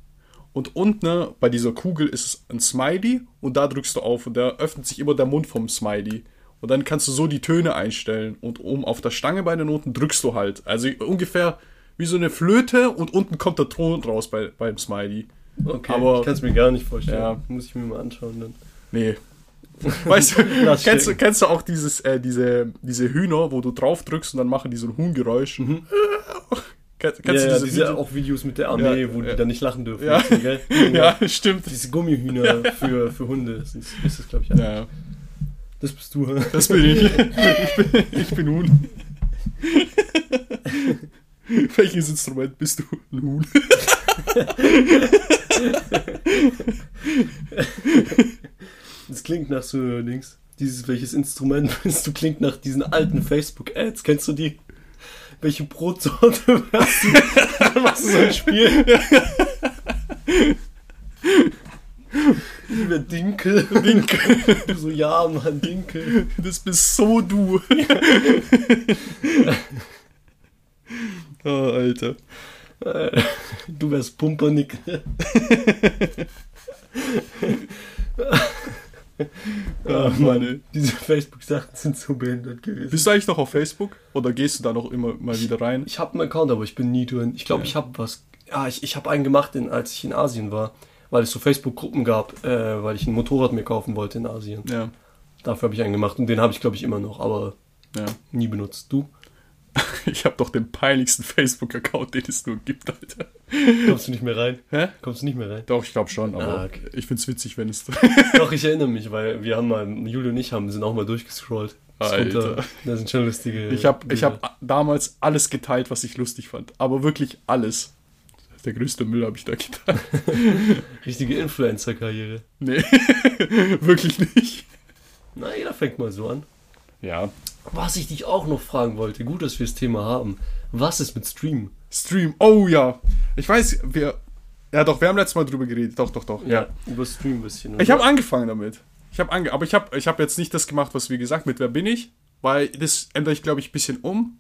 Und unten ne, bei dieser Kugel ist es ein Smiley und da drückst du auf und da öffnet sich immer der Mund vom Smiley. Und dann kannst du so die Töne einstellen und oben auf der Stange bei den Noten drückst du halt. Also ungefähr wie so eine Flöte und unten kommt der Ton raus bei, beim Smiley. Okay, Aber- ich kann es mir gar nicht vorstellen. Ja. Muss ich mir mal anschauen dann. Nee. Weißt du, kennst, du, kennst du auch dieses, äh, diese, diese Hühner, wo du drauf drückst und dann machen die so ein Huhngeräusch? Kennst, kennst ja, du ja, diese, diese Video- auch Videos mit der Armee, Ja, wo die dann nicht lachen dürfen. Ja. müssen? Ja, stimmt. Diese Gummihühner für, für Hunde. Das ist, ist das, glaube ich, ja. Ja, Das bist du. das bin ich. Ich bin, ich bin Huhn. Welches Instrument bist du? Ein Huhn. Das klingt nach so links. Dieses, welches Instrument bist du, klingt nach diesen alten Facebook-Ads. Kennst du die? Welche Brotsorte hast du? Dann machst du so ein Spiel. Über Dinkel. Dinkel. Du so, ja, Mann, Dinkel. Das bist so du. Oh, Alter. Du wärst Pumpernick. Ah, Mann. Diese Facebook-Sachen sind so behindert gewesen. Bist du eigentlich noch auf Facebook? Oder gehst du da noch immer mal wieder rein? Ich habe einen Account, aber ich bin nie drin. Ich glaube, Ja. ich habe was. Ja, ich, ich habe einen gemacht, in, als ich in Asien war, weil es so Facebook-Gruppen gab, äh, weil ich ein Motorrad mir kaufen wollte in Asien. Ja. Dafür habe ich einen gemacht und den habe ich, glaube ich, immer noch, aber ja. nie benutzt. Du? Ich habe doch den peinlichsten Facebook-Account, den es nur gibt, Alter. Kommst du nicht mehr rein? Hä? Kommst du nicht mehr rein? Doch, ich glaube schon, aber Ah, okay. ich find's witzig, wenn es. Doch, ich erinnere mich, weil wir haben mal, Julio und ich haben, sind auch mal durchgescrollt. Alter. Da, da sind schon lustige. Ich habe ich hab damals alles geteilt, was ich lustig fand. Aber wirklich alles. Der größte Müll habe ich da geteilt. Richtige Influencer-Karriere. Nee, wirklich nicht. Na, jeder fängt mal so an. Ja. Was ich dich auch noch fragen wollte, gut, dass wir das Thema haben. Was ist mit Stream? Stream. Oh ja. Ich weiß, wir. Ja, doch, wir haben letztes Mal drüber geredet. Doch, doch, doch. Ja. über Stream ein bisschen. Ich habe angefangen damit. Ich habe ange aber ich habe ich hab jetzt nicht das gemacht, was wie gesagt mit Wer bin ich, weil das ändere ich, glaube ich, ein bisschen um.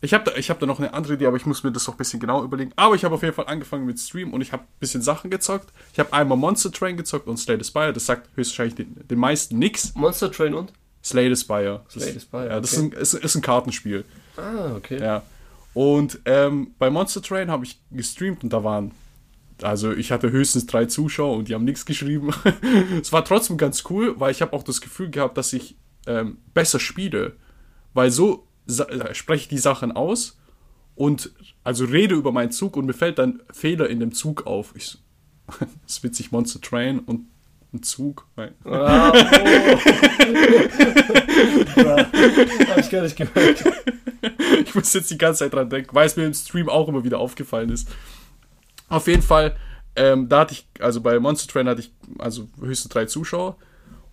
Ich habe da, ich hab da noch eine andere Idee, aber ich muss mir das noch ein bisschen genau überlegen. Aber ich habe auf jeden Fall angefangen mit Stream und ich habe ein bisschen Sachen gezockt. Ich habe einmal Monster Train gezockt und Slay the Spire. Das sagt höchstwahrscheinlich den, den meisten nix. Monster Train und? Slay the Spire. Slay the Spire, Ja, das okay. ist, ein, ist, ist ein Kartenspiel. Ah, okay. Ja. Und ähm, bei Monster Train habe ich gestreamt und da waren, also ich hatte höchstens drei Zuschauer und die haben nichts geschrieben. es war trotzdem ganz cool, weil ich habe auch das Gefühl gehabt, dass ich ähm, besser spiele. Weil so äh, spreche ich die Sachen aus und also rede über meinen Zug und mir fällt dann Fehler in dem Zug auf. Ich, das ist witzig, Monster Train und ein Zug. Nein. Ah, oh. hab ich gar nicht gehört. Ich muss jetzt die ganze Zeit dran denken, weil es mir im Stream auch immer wieder aufgefallen ist. Auf jeden Fall, ähm, da hatte ich, also bei Monster Train hatte ich also höchstens drei Zuschauer.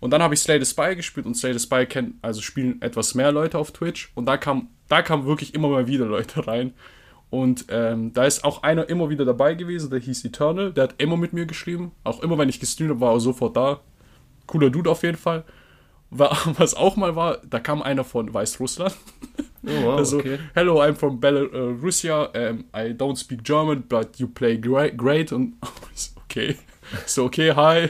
Und dann habe ich Slay the Spy gespielt und Slay the Spy kennt, also spielen etwas mehr Leute auf Twitch. Und da kam, da kamen wirklich immer mal wieder Leute rein. Und ähm, da ist auch einer immer wieder dabei gewesen, der hieß Eternal, der hat immer mit mir geschrieben. Auch immer, wenn ich gestreamt habe, war er sofort da. Cooler Dude auf jeden Fall. Wa- Was auch mal war, da kam einer von Weißrussland. Oh, wow, Also, okay. hello, I'm from Belarussia. Um, I don't speak German, but you play great. great. Und okay, so okay, hi.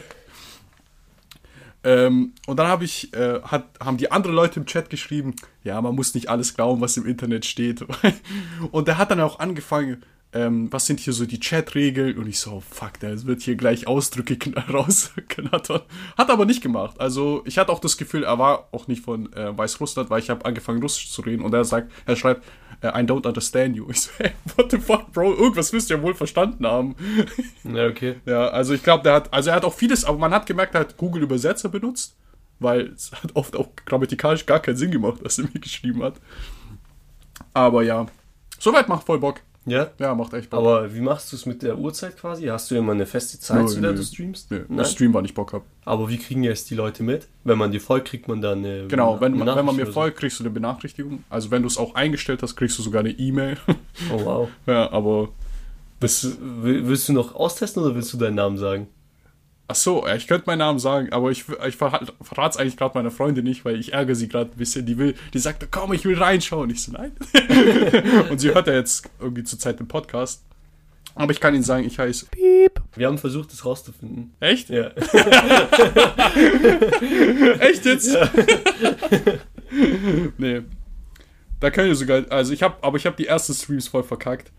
Ähm, und dann habe ich, äh, hat, haben die anderen Leute im Chat geschrieben, ja, man muss nicht alles glauben, was im Internet steht. und der hat dann auch angefangen, ähm, was sind hier so die Chatregeln? Und ich so, fuck, der wird hier gleich Ausdrücke kn- rausknattern. Hat aber nicht gemacht. Also ich hatte auch das Gefühl, er war auch nicht von äh, Weißrussland, weil ich habe angefangen Russisch zu reden und er sagt, er schreibt, I don't understand you. Ich so, hey, what the fuck, Bro? Irgendwas wirst du ja wohl verstanden haben. Ja, okay. Ja, also ich glaube, der hat, also er hat auch vieles, aber man hat gemerkt, er hat Google Übersetzer benutzt, weil es hat oft auch grammatikalisch gar keinen Sinn gemacht, was er mir geschrieben hat. Aber ja, soweit macht voll Bock. Ja. Ja, macht echt Bock. Aber wie machst du es mit der Uhrzeit quasi? Hast du immer eine feste Zeit, Nö, zu der nö. du streamst? Nö, Nein? Stream, wann ich Bock hab. Aber wie kriegen jetzt die Leute mit? Wenn man dir folgt, kriegt man dann eine Genau, wenn, man- wenn man mir folgt, kriegst du eine Benachrichtigung. Also wenn du es auch eingestellt hast, kriegst du sogar eine E-Mail. Oh wow. ja, aber Willst, willst du noch austesten oder willst du deinen Namen sagen? Ach so, ja, ich könnte meinen Namen sagen, aber ich, ich verrate es eigentlich gerade meiner Freundin nicht, weil ich ärgere sie gerade ein bisschen. Die will, die sagt, komm, ich will reinschauen. Ich so, nein. Und sie hört ja jetzt irgendwie zur Zeit den Podcast. Aber ich kann Ihnen sagen, ich heiße Piep. Wir haben versucht, das rauszufinden. Echt? Ja. Echt jetzt? nee. Da können wir sogar, also ich habe, aber ich habe die ersten Streams voll verkackt.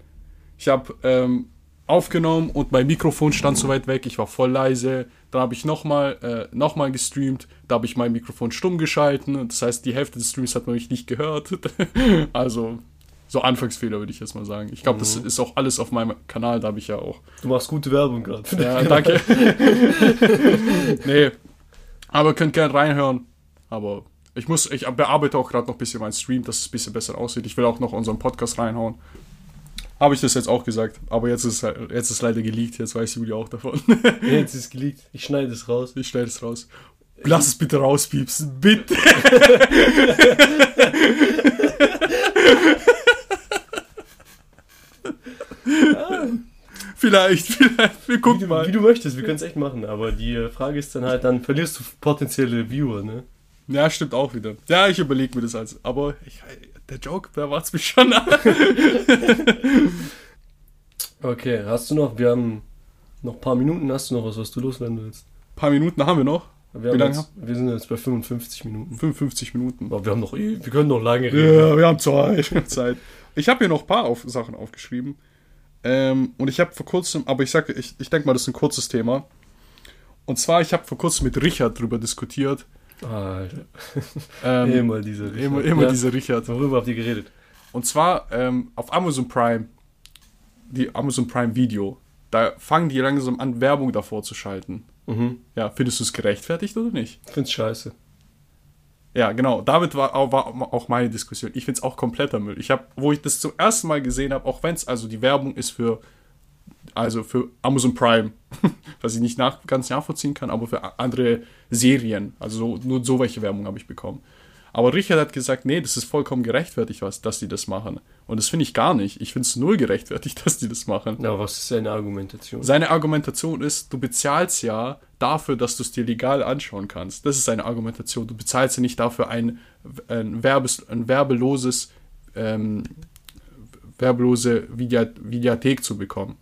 Ich habe ähm, aufgenommen und mein Mikrofon stand so weit weg, ich war voll leise. Dann habe ich nochmal äh, noch mal gestreamt, da habe ich mein Mikrofon stumm geschalten. und Das heißt, die Hälfte des Streams hat man mich nicht gehört. also so Anfangsfehler würde ich jetzt mal sagen. Ich glaube, das ist auch alles auf meinem Kanal, da habe ich ja auch Du machst gute Werbung gerade. ja, danke. nee. Aber könnt gerne reinhören. Aber ich muss, ich bearbeite auch gerade noch ein bisschen meinen Stream, dass es ein bisschen besser aussieht. Ich will auch noch unseren Podcast reinhauen. Habe ich das jetzt auch gesagt. Aber jetzt ist jetzt ist leider geleakt, jetzt weiß Julia auch davon. Jetzt ist es geleakt. Ich schneide es raus. ich stelle es raus. Lass es bitte rauspiepsen. Bitte. vielleicht, vielleicht. Wir Wie gucken du, mal. wie du möchtest, wir können es echt machen. Aber die äh, Frage ist dann halt, dann verlierst du potenzielle Viewer, ne? Ja, stimmt auch wieder. Ja, ich überlege mir das als. Aber ich, der Joke, da macht's mich schon an. Okay, hast du noch, wir haben noch ein paar Minuten, hast du noch was, was du loswerden willst? Ein paar Minuten haben wir noch. Wir, Wie lange jetzt, wir sind jetzt bei 55 Minuten. 55 Minuten. Aber wir haben noch, eh- wir können noch lange reden. Ja, wir haben Zeit. Zeit. Ich habe hier noch ein paar auf, Sachen aufgeschrieben. Ähm, und ich habe vor kurzem, aber ich sage, ich, ich denke mal, das ist ein kurzes Thema. Und zwar, ich habe vor kurzem mit Richard drüber diskutiert. Alter, Ähm, immer dieser Richard. immer, immer Ja. dieser Richard. Worüber habt ihr geredet? Und zwar ähm, auf Amazon Prime, die Amazon Prime Video, da fangen die langsam an, Werbung davor zu schalten. Mhm. Ja, findest du es gerechtfertigt oder nicht? Ich find's scheiße. Ja, genau. Damit war, auch- war auch meine Diskussion. Ich finde es auch kompletter Müll. Ich habe, wo ich das zum ersten Mal gesehen habe, auch wenn es also die Werbung ist für, also für Amazon Prime, was ich nicht nach, ganz nachvollziehen kann, aber für andere Serien. Also so, nur so welche Werbung habe ich bekommen. Aber Richard hat gesagt, nee, das ist vollkommen gerechtfertigt, was, dass die das machen. Und das finde ich gar nicht. Ich finde es null gerechtfertigt, dass die das machen. Na, was ist seine Argumentation? Seine Argumentation ist, du bezahlst ja dafür, dass du es dir legal anschauen kannst. Das ist seine Argumentation. Du bezahlst ja nicht dafür ein, ein, Werbes, ein werbeloses, ähm, werbelose Videothek zu bekommen.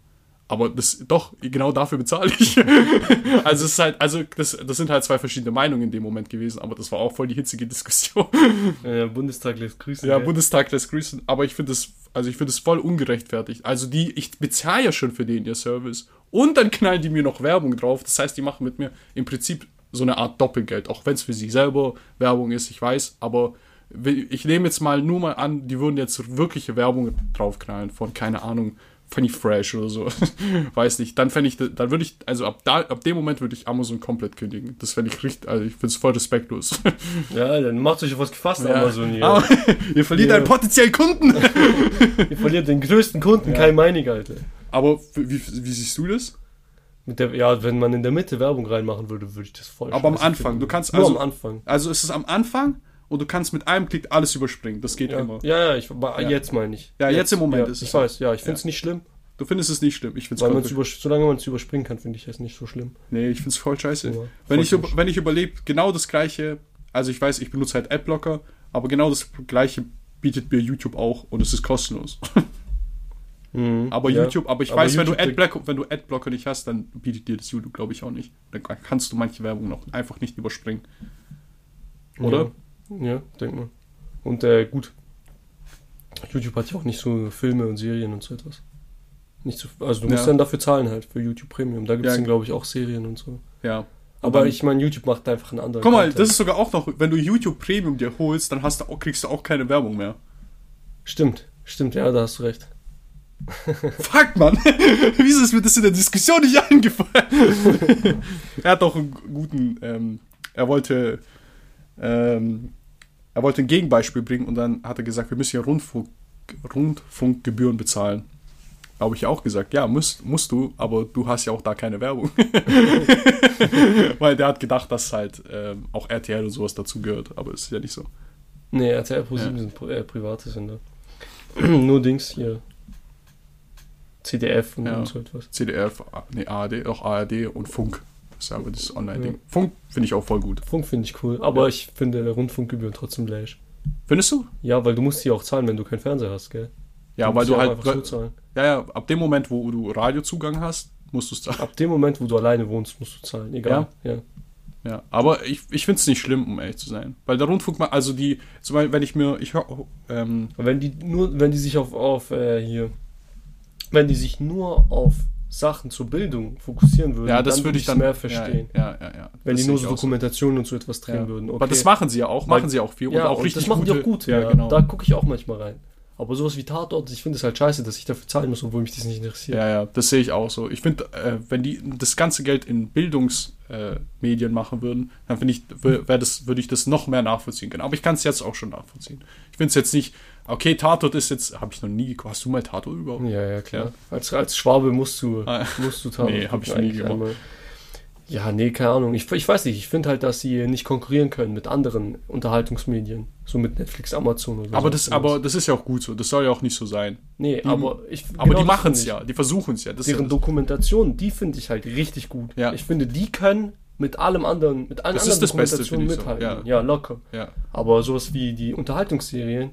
Aber das, doch, genau dafür bezahle ich. also es ist halt, also das, das sind halt zwei verschiedene Meinungen in dem Moment gewesen, aber das war auch voll die hitzige Diskussion. Ja, Bundestag lässt grüßen. Ja, Bundestag lässt grüßen, aber ich finde das, also ich finde das voll ungerechtfertigt. Also die, ich bezahle ja schon für den ihr Service und dann knallen die mir noch Werbung drauf. Das heißt, die machen mit mir im Prinzip so eine Art Doppelgeld, auch wenn es für sie selber Werbung ist, ich weiß, aber ich nehme jetzt mal nur mal an, die würden jetzt wirkliche Werbung draufknallen von, keine Ahnung, Funny Fresh oder so. Weiß nicht. Dann fände ich, dann würde ich, also ab, da, ab dem Moment würde ich Amazon komplett kündigen. Das fände ich richtig, also ich finde es voll respektlos. Ja, dann macht euch auf was gefasst, Ja. Amazon hier. Aber ihr verliert Ja. einen potenziellen Kunden. Ihr verliert den größten Kunden, Ja. Kai Meinig, Alter. Aber wie, wie, siehst du das? Mit der, ja, wenn man in der Mitte Werbung reinmachen würde, würde ich das voll Aber am Anfang, finden. du kannst Nur also- am Anfang. Also es ist am Anfang und du kannst mit einem Klick alles überspringen. Das geht Ja, immer. ja, ja, ich, Ja. jetzt meine ich. Ja, jetzt im Moment ja, ist Ich es so. weiß, ja, ich finde es nicht schlimm, Du findest es nicht schlimm. Ich finde weil es über, solange man es überspringen kann, finde ich es nicht so schlimm. Nee, ich finde es voll scheiße. Ja, wenn, voll ich, wenn ich überlebe, genau das gleiche, also ich weiß, ich benutze halt Adblocker, aber genau das gleiche bietet mir YouTube auch und es ist kostenlos. Mhm, Aber ja. YouTube, aber ich Aber weiß, wenn du, YouTube- Adblocker, wenn du Adblocker nicht hast, dann bietet dir das YouTube, glaube ich, auch nicht. Dann kannst du manche Werbung noch einfach nicht überspringen. Oder? Ja, ja denk mal. Und äh, gut. YouTube hat ja auch nicht so Filme und Serien und so etwas. Nicht so, also du musst Ja. dann dafür zahlen halt für YouTube Premium. Da gibt es Ja. dann, glaube ich, auch Serien und so. Ja. Aber ich meine, YouTube macht einfach einen anderen. Guck mal, Content. das ist sogar auch noch, wenn du YouTube Premium dir holst, dann hast du auch, kriegst du auch keine Werbung mehr. Stimmt, stimmt, ja, da hast du recht. Fuck, Mann. Wieso ist mir das in der Diskussion nicht eingefallen? er hat doch einen guten, ähm, er wollte, ähm, er wollte ein Gegenbeispiel bringen und dann hat er gesagt, wir müssen ja Rundfunk, Rundfunkgebühren bezahlen. Da habe ich auch gesagt, ja, musst, musst du, aber du hast ja auch da keine Werbung. Weil der hat gedacht, dass halt ähm, auch RTL und sowas dazu gehört, aber es ist ja nicht so. Nee, RTL Pro 7 sind pri- äh, private Sender. Nur Dings hier. CDF und, Ja. und so etwas. CDR, nee, ARD, auch ARD und Funk. Ist aber das Online-Ding. Funk finde ich auch voll gut. Funk finde ich cool, aber ich finde Rundfunkgebühren trotzdem läsch. Findest du? Ja, weil du musst die auch zahlen, wenn du keinen Fernseher hast, gell? Ja, weil du die auch halt. einfach so zahlen. Ja, ja, ab dem Moment, wo du Radiozugang hast, musst du es zahlen. Ab dem Moment, wo du alleine wohnst, musst du zahlen. Egal. Ja. Ja, aber ich, ich finde es nicht schlimm, um ehrlich zu sein. Weil der Rundfunk, mal, also die, zum Beispiel, wenn ich mir, ich höre, ähm, wenn die nur, wenn die sich auf, auf äh, hier, wenn die sich nur auf Sachen zur Bildung fokussieren würden, ja, das dann würde ich dann mehr verstehen. Ja, ja, ja. ja. Wenn die nur so Dokumentationen und so etwas drehen Ja. würden. Aber das machen sie ja auch, machen sie auch viel. ja, und auch und richtig das machen die gute- auch gut. Ja, genau. Da gucke ich auch manchmal rein. Aber sowas wie Tatort, ich finde es halt scheiße, dass ich dafür zahlen muss, obwohl mich das nicht interessiert. Ja, ja, das sehe ich auch so. Ich finde, äh, wenn die das ganze Geld in Bildungsmedien äh, machen würden, dann finde ich, das, würde ich das noch mehr nachvollziehen können. Aber ich kann es jetzt auch schon nachvollziehen. Ich finde es jetzt nicht, okay, Tatort ist jetzt, habe ich noch nie, hast du mal Tatort überhaupt? Ja, ja, klar. Als, als Schwabe musst du, Ah. musst du Tatort Nee, hab ich nie gemacht. einmal. Ja, nee, keine Ahnung. Ich, ich weiß nicht, ich finde halt, dass sie nicht konkurrieren können mit anderen Unterhaltungsmedien. So mit Netflix, Amazon oder Aber so. das, aber das ist ja auch gut so. Das soll ja auch nicht so sein. Nee, die- aber ich. Aber genau die machen es ja, die versuchen es ja. Das Deren ja Dokumentation, die finde ich halt richtig gut. Ja. Ich finde, die können mit allem anderen, mit allen Das anderen ist das Beste, Dokumentationen finde ich so, mithalten. ja. ja, locker. ja. Aber sowas wie die Unterhaltungsserien,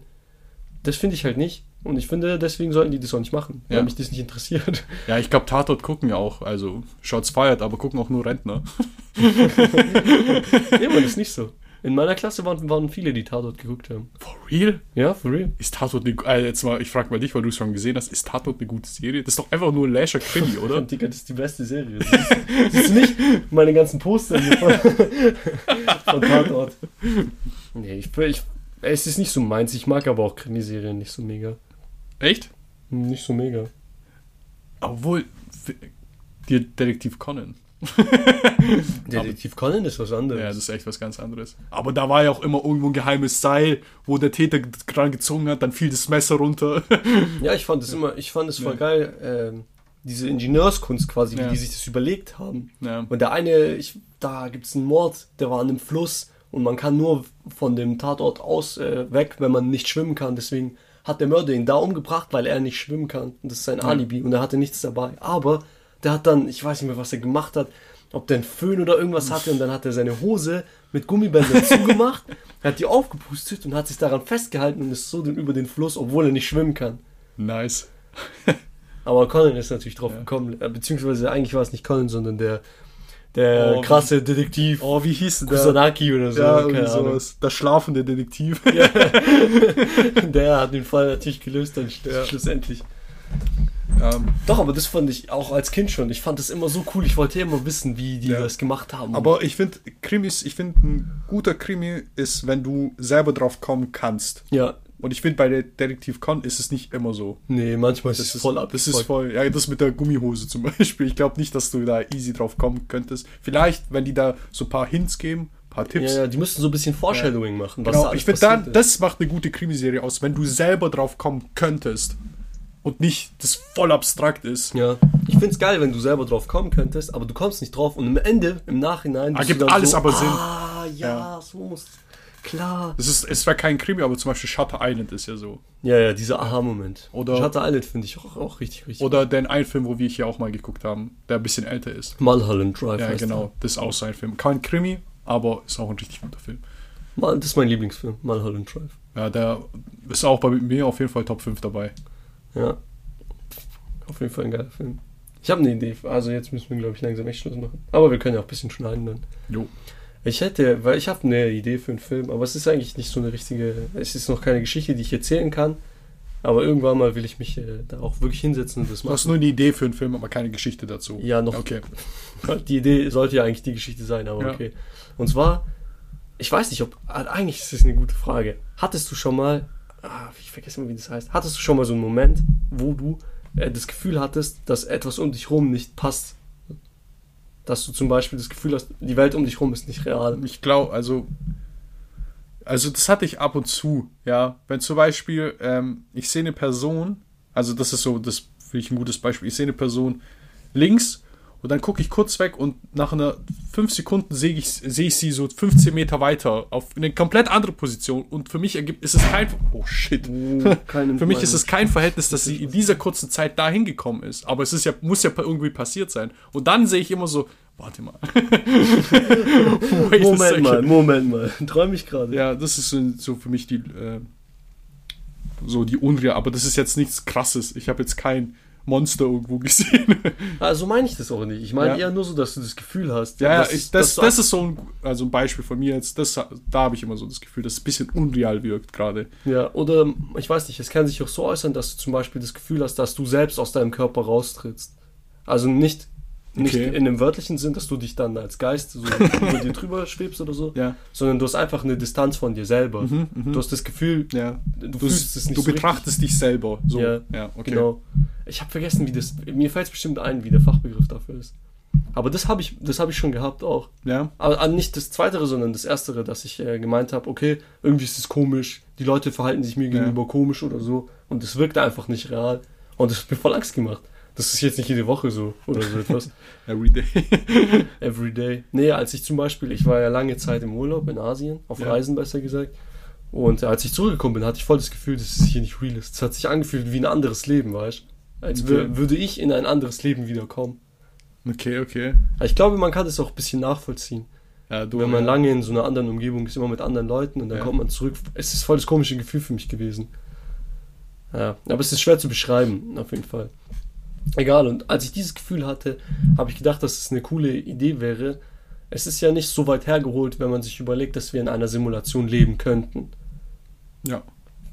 das finde ich halt nicht. Und ich finde, deswegen sollten die das auch nicht machen, weil Ja. mich das nicht interessiert. ja, ich glaube, Tatort gucken ja auch. Also, Shots feiert, aber gucken auch nur Rentner. nee, man, das ist nicht so. In meiner Klasse waren, waren viele, die Tatort geguckt haben. For real? Ja, for real. Ist Tatort eine, äh, jetzt mal, ich frage mal dich, weil du es schon gesehen hast, ist Tatort eine gute Serie? Das ist doch einfach nur ein Leisure Krimi, oder? Digga, das ist die beste Serie. Siehst, siehst du nicht meine ganzen Poster hier von, von Tatort? Nee, ich, ich, es ist nicht so meins. Ich mag aber auch Krimiserien nicht so mega. Echt? Nicht so mega. Obwohl, Detektiv Conan. Detektiv Conan ist was anderes. Ja, das ist echt was ganz anderes. Aber da war ja auch immer irgendwo ein geheimes Seil, wo der Täter dran gezogen hat, dann fiel das Messer runter. Ja, ich fand es immer, ich fand es voll Ja. geil, ähm, diese Ingenieurskunst quasi, Ja. wie die sich das überlegt haben. ja. Und der eine, ich, da gibt es einen Mord, der war an einem Fluss und man kann nur von dem Tatort aus äh, weg, wenn man nicht schwimmen kann. Deswegen hat der Mörder ihn da umgebracht, weil er nicht schwimmen kann. Und das ist sein Alibi und er hatte nichts dabei. Aber der hat dann, ich weiß nicht mehr, was er gemacht hat, ob der einen Föhn oder irgendwas hatte und dann hat er seine Hose mit Gummibändern zugemacht, er hat die aufgepustet und hat sich daran festgehalten und ist so über den Fluss, obwohl er nicht schwimmen kann. Nice. Aber Conan ist natürlich drauf gekommen, äh, beziehungsweise eigentlich war es nicht Conan, sondern der, der Oh, krasse Detektiv Oh, wie hieß der? Kusanagi oder so. Ja, keine sowas. Der schlafende Detektiv. Der hat den Fall natürlich gelöst dann Ja. schlussendlich. Ähm, Doch, aber das fand ich auch als Kind schon. Ich fand das immer so cool. Ich wollte immer wissen, wie die Ja. das gemacht haben. aber ich finde, Krimis, ich finde, ein guter Krimi ist, wenn du selber drauf kommen kannst. ja, Und ich finde, bei der Detektiv Con ist es nicht immer so. nee, manchmal ist Das es ist voll Das ist abgefuckt. voll. Ja, das mit der Gummihose zum Beispiel. Ich glaube nicht, dass du da easy drauf kommen könntest. Vielleicht, wenn die da so ein paar Hints geben, ein paar Tipps. Ja, ja, die müssten so ein bisschen Foreshadowing machen. Was da Genau, ich finde, das macht eine gute Krimiserie aus, wenn du selber drauf kommen könntest und nicht das voll abstrakt ist. Ja, ich finde es geil, wenn du selber drauf kommen könntest, aber du kommst nicht drauf und am Ende, im Nachhinein. du dann alles so, aber Sinn. Ah, ja, Ja. so muss. Klar. Das ist, es wäre kein Krimi, aber zum Beispiel Shutter Island ist ja so. Ja, ja, dieser Aha-Moment. Oder- Shutter Island finde ich auch, auch richtig, richtig. Oder den einen Film, wo wir hier auch mal geguckt haben, der ein bisschen älter ist. Mulholland Drive. Ja, heißt genau. Das ist auch so ein Film. Kein Krimi, aber ist auch ein richtig guter Film. Der. Mal, das ist mein Lieblingsfilm, Mulholland Drive. Ja, der ist auch bei mir auf jeden Fall Top 5 dabei. Ja. Auf jeden Fall ein geiler Film. Ich habe eine Idee. Also jetzt müssen wir, glaube ich, langsam echt Schluss machen. Aber wir können ja auch ein bisschen schneiden dann. Jo. Ich hätte, weil ich habe eine Idee für einen Film, aber es ist eigentlich nicht so eine richtige, es ist noch keine Geschichte, die ich erzählen kann. Aber irgendwann mal will ich mich äh, da auch wirklich hinsetzen und das Du hast machen. nur eine Idee für einen Film, aber keine Geschichte dazu. Ja, noch. Okay. Die Idee sollte ja eigentlich die Geschichte sein, aber Ja. okay. Und zwar, ich weiß nicht, ob, ah, eigentlich ist es eine gute Frage. Hattest du schon mal, ah, ich vergesse mal, wie das heißt, hattest du schon mal so einen Moment, wo du äh, das Gefühl hattest, dass etwas um dich rum nicht passt? Dass du zum Beispiel das Gefühl hast, die Welt um dich rum ist nicht real. Ich glaube, also, also das hatte ich ab und zu, ja. Wenn zum Beispiel, ähm, ich sehe eine Person, also das ist so, das finde ich ein gutes Beispiel, ich sehe eine Person links und dann gucke ich kurz weg und nach einer 5 Sekunden sehe ich, sehe ich sie so 15 Meter weiter auf eine komplett andere Position und für mich ergibt, ist es kein, oh shit. Keine Für mich ist es kein Verhältnis, dass sie in dieser kurzen Zeit dahin gekommen ist. Aber es ist ja, muss ja irgendwie passiert sein. Und dann sehe ich immer so, warte mal. Moment mal, Moment mal. Träume ich gerade. Ja, das ist so, so für mich die, äh, so die Unreal. Aber das ist jetzt nichts Krasses. Ich habe jetzt kein Monster irgendwo gesehen. Also meine ich das auch nicht. Ich meine Ja. eher nur so, dass du das Gefühl hast. ja, ja, dass- ich, das, das ist so ein, also ein Beispiel von mir jetzt. Das, da habe ich immer so das Gefühl, dass es ein bisschen unreal wirkt gerade. Ja, oder ich weiß nicht, es kann sich auch so äußern, dass du zum Beispiel das Gefühl hast, dass du selbst aus deinem Körper raustrittst. Also nicht, nicht Okay. in dem wörtlichen Sinn, dass du dich dann als Geist so über dir drüber schwebst oder so, Ja. sondern du hast einfach eine Distanz von dir selber. Du hast das Gefühl, Ja. du, Du, fühlst es nicht du so betrachtest dich selber. So. Ja, ja okay. Genau. Ich habe vergessen, wie das. Mir fällt es bestimmt ein, wie der Fachbegriff dafür ist. Aber das habe ich, das habe ich schon gehabt auch. Ja. Aber nicht das Zweitere, sondern das Erstere, dass ich äh, gemeint habe, okay, irgendwie ist es komisch, die Leute verhalten sich mir Ja. gegenüber komisch oder so und es wirkte einfach nicht real. Und das hat mir voll Angst gemacht. Das ist jetzt nicht jede Woche so oder so etwas. Everyday. Everyday. Nee, als ich zum Beispiel, ich war ja lange Zeit im Urlaub in Asien, auf Ja. Reisen besser gesagt. Und als ich zurückgekommen bin, hatte ich voll das Gefühl, dass es hier nicht real ist. Es hat sich angefühlt wie ein anderes Leben, weißt du? Als Okay. würde ich in ein anderes Leben wiederkommen. Okay, okay. Ich glaube, man kann das auch ein bisschen nachvollziehen. Ja, du, Wenn man ja. lange in so einer anderen Umgebung ist, immer mit anderen Leuten und dann kommt man zurück. Es ist voll das komische Gefühl für mich gewesen. Ja, aber es ist schwer zu beschreiben, auf jeden Fall. Egal, und als ich dieses Gefühl hatte, habe ich gedacht, dass es eine coole Idee wäre. Es ist ja nicht so weit hergeholt, wenn man sich überlegt, dass wir in einer Simulation leben könnten. Ja.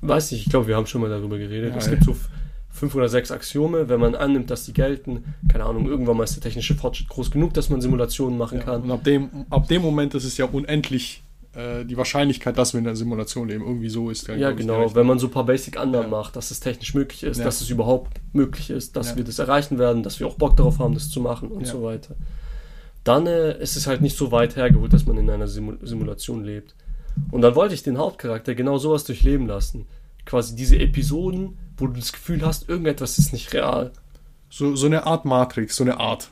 Weiß nicht, ich glaube, wir haben schon mal darüber geredet. Ja, es gibt so fünf oder sechs Axiome, wenn man annimmt, dass die gelten. Keine Ahnung, irgendwann mal ist der technische Fortschritt groß genug, dass man Simulationen machen Ja, kann. und ab dem, ab dem Moment ist es ja unendlich äh, die Wahrscheinlichkeit, dass wir in einer Simulation leben, irgendwie so ist. Ja, genau. Wenn man so ein paar Basic-Annahmen Ja. macht, dass es technisch möglich ist, Ja. dass es überhaupt möglich ist, dass Ja. wir das erreichen werden, dass wir auch Bock darauf haben, das zu machen und Ja. so weiter. Dann äh, ist es halt nicht so weit hergeholt, dass man in einer Simu Simulation lebt. Und dann wollte ich den Hauptcharakter genau sowas durchleben lassen. Quasi diese Episoden, wo du das Gefühl hast, irgendetwas ist nicht real. So, so eine Art Matrix, so eine Art.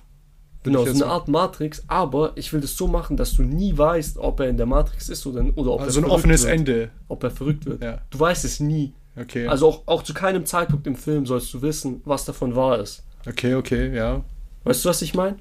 Genau, so eine Art Matrix, aber ich will das so machen, dass du nie weißt, ob er in der Matrix ist oder, oder ob Also er ein verrückt offenes wird. Ende. Ob er verrückt wird. Ja. Du weißt es nie. Okay. Also auch, auch zu keinem Zeitpunkt im Film sollst du wissen, was davon wahr ist. okay, okay, ja. Weißt du, was ich meine?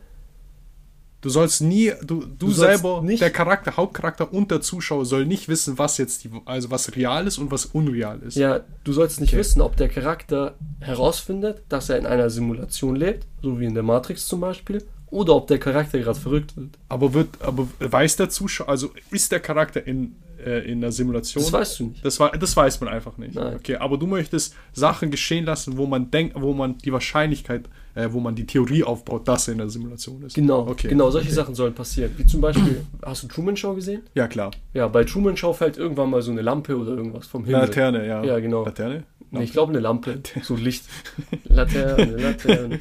Du sollst nie, du, du, Du selber, nicht- der Charakter, Hauptcharakter und der Zuschauer soll nicht wissen, was jetzt die, also was real ist und was unreal ist. Ja, du sollst nicht Okay. wissen, ob der Charakter herausfindet, dass er in einer Simulation lebt, so wie in der Matrix zum Beispiel, oder ob der Charakter gerade verrückt wird. Aber wird, aber weiß der Zuschauer, also ist der Charakter in, äh, in der Simulation? Das weißt du nicht. Das, das weiß man einfach nicht. Nein. Okay, aber du möchtest Sachen geschehen lassen, wo man denkt, wo man die Wahrscheinlichkeit, äh, wo man die Theorie aufbaut, dass er in der Simulation ist. Genau, Okay. genau, solche okay. Sachen sollen passieren. Wie zum Beispiel, hast du Truman Show gesehen? Ja, klar. Ja, bei Truman Show fällt irgendwann mal so eine Lampe oder irgendwas vom Himmel. Laterne, ja. Ja, genau. Laterne? Nee, ich glaube eine Lampe, so Licht. Laterne, Laterne,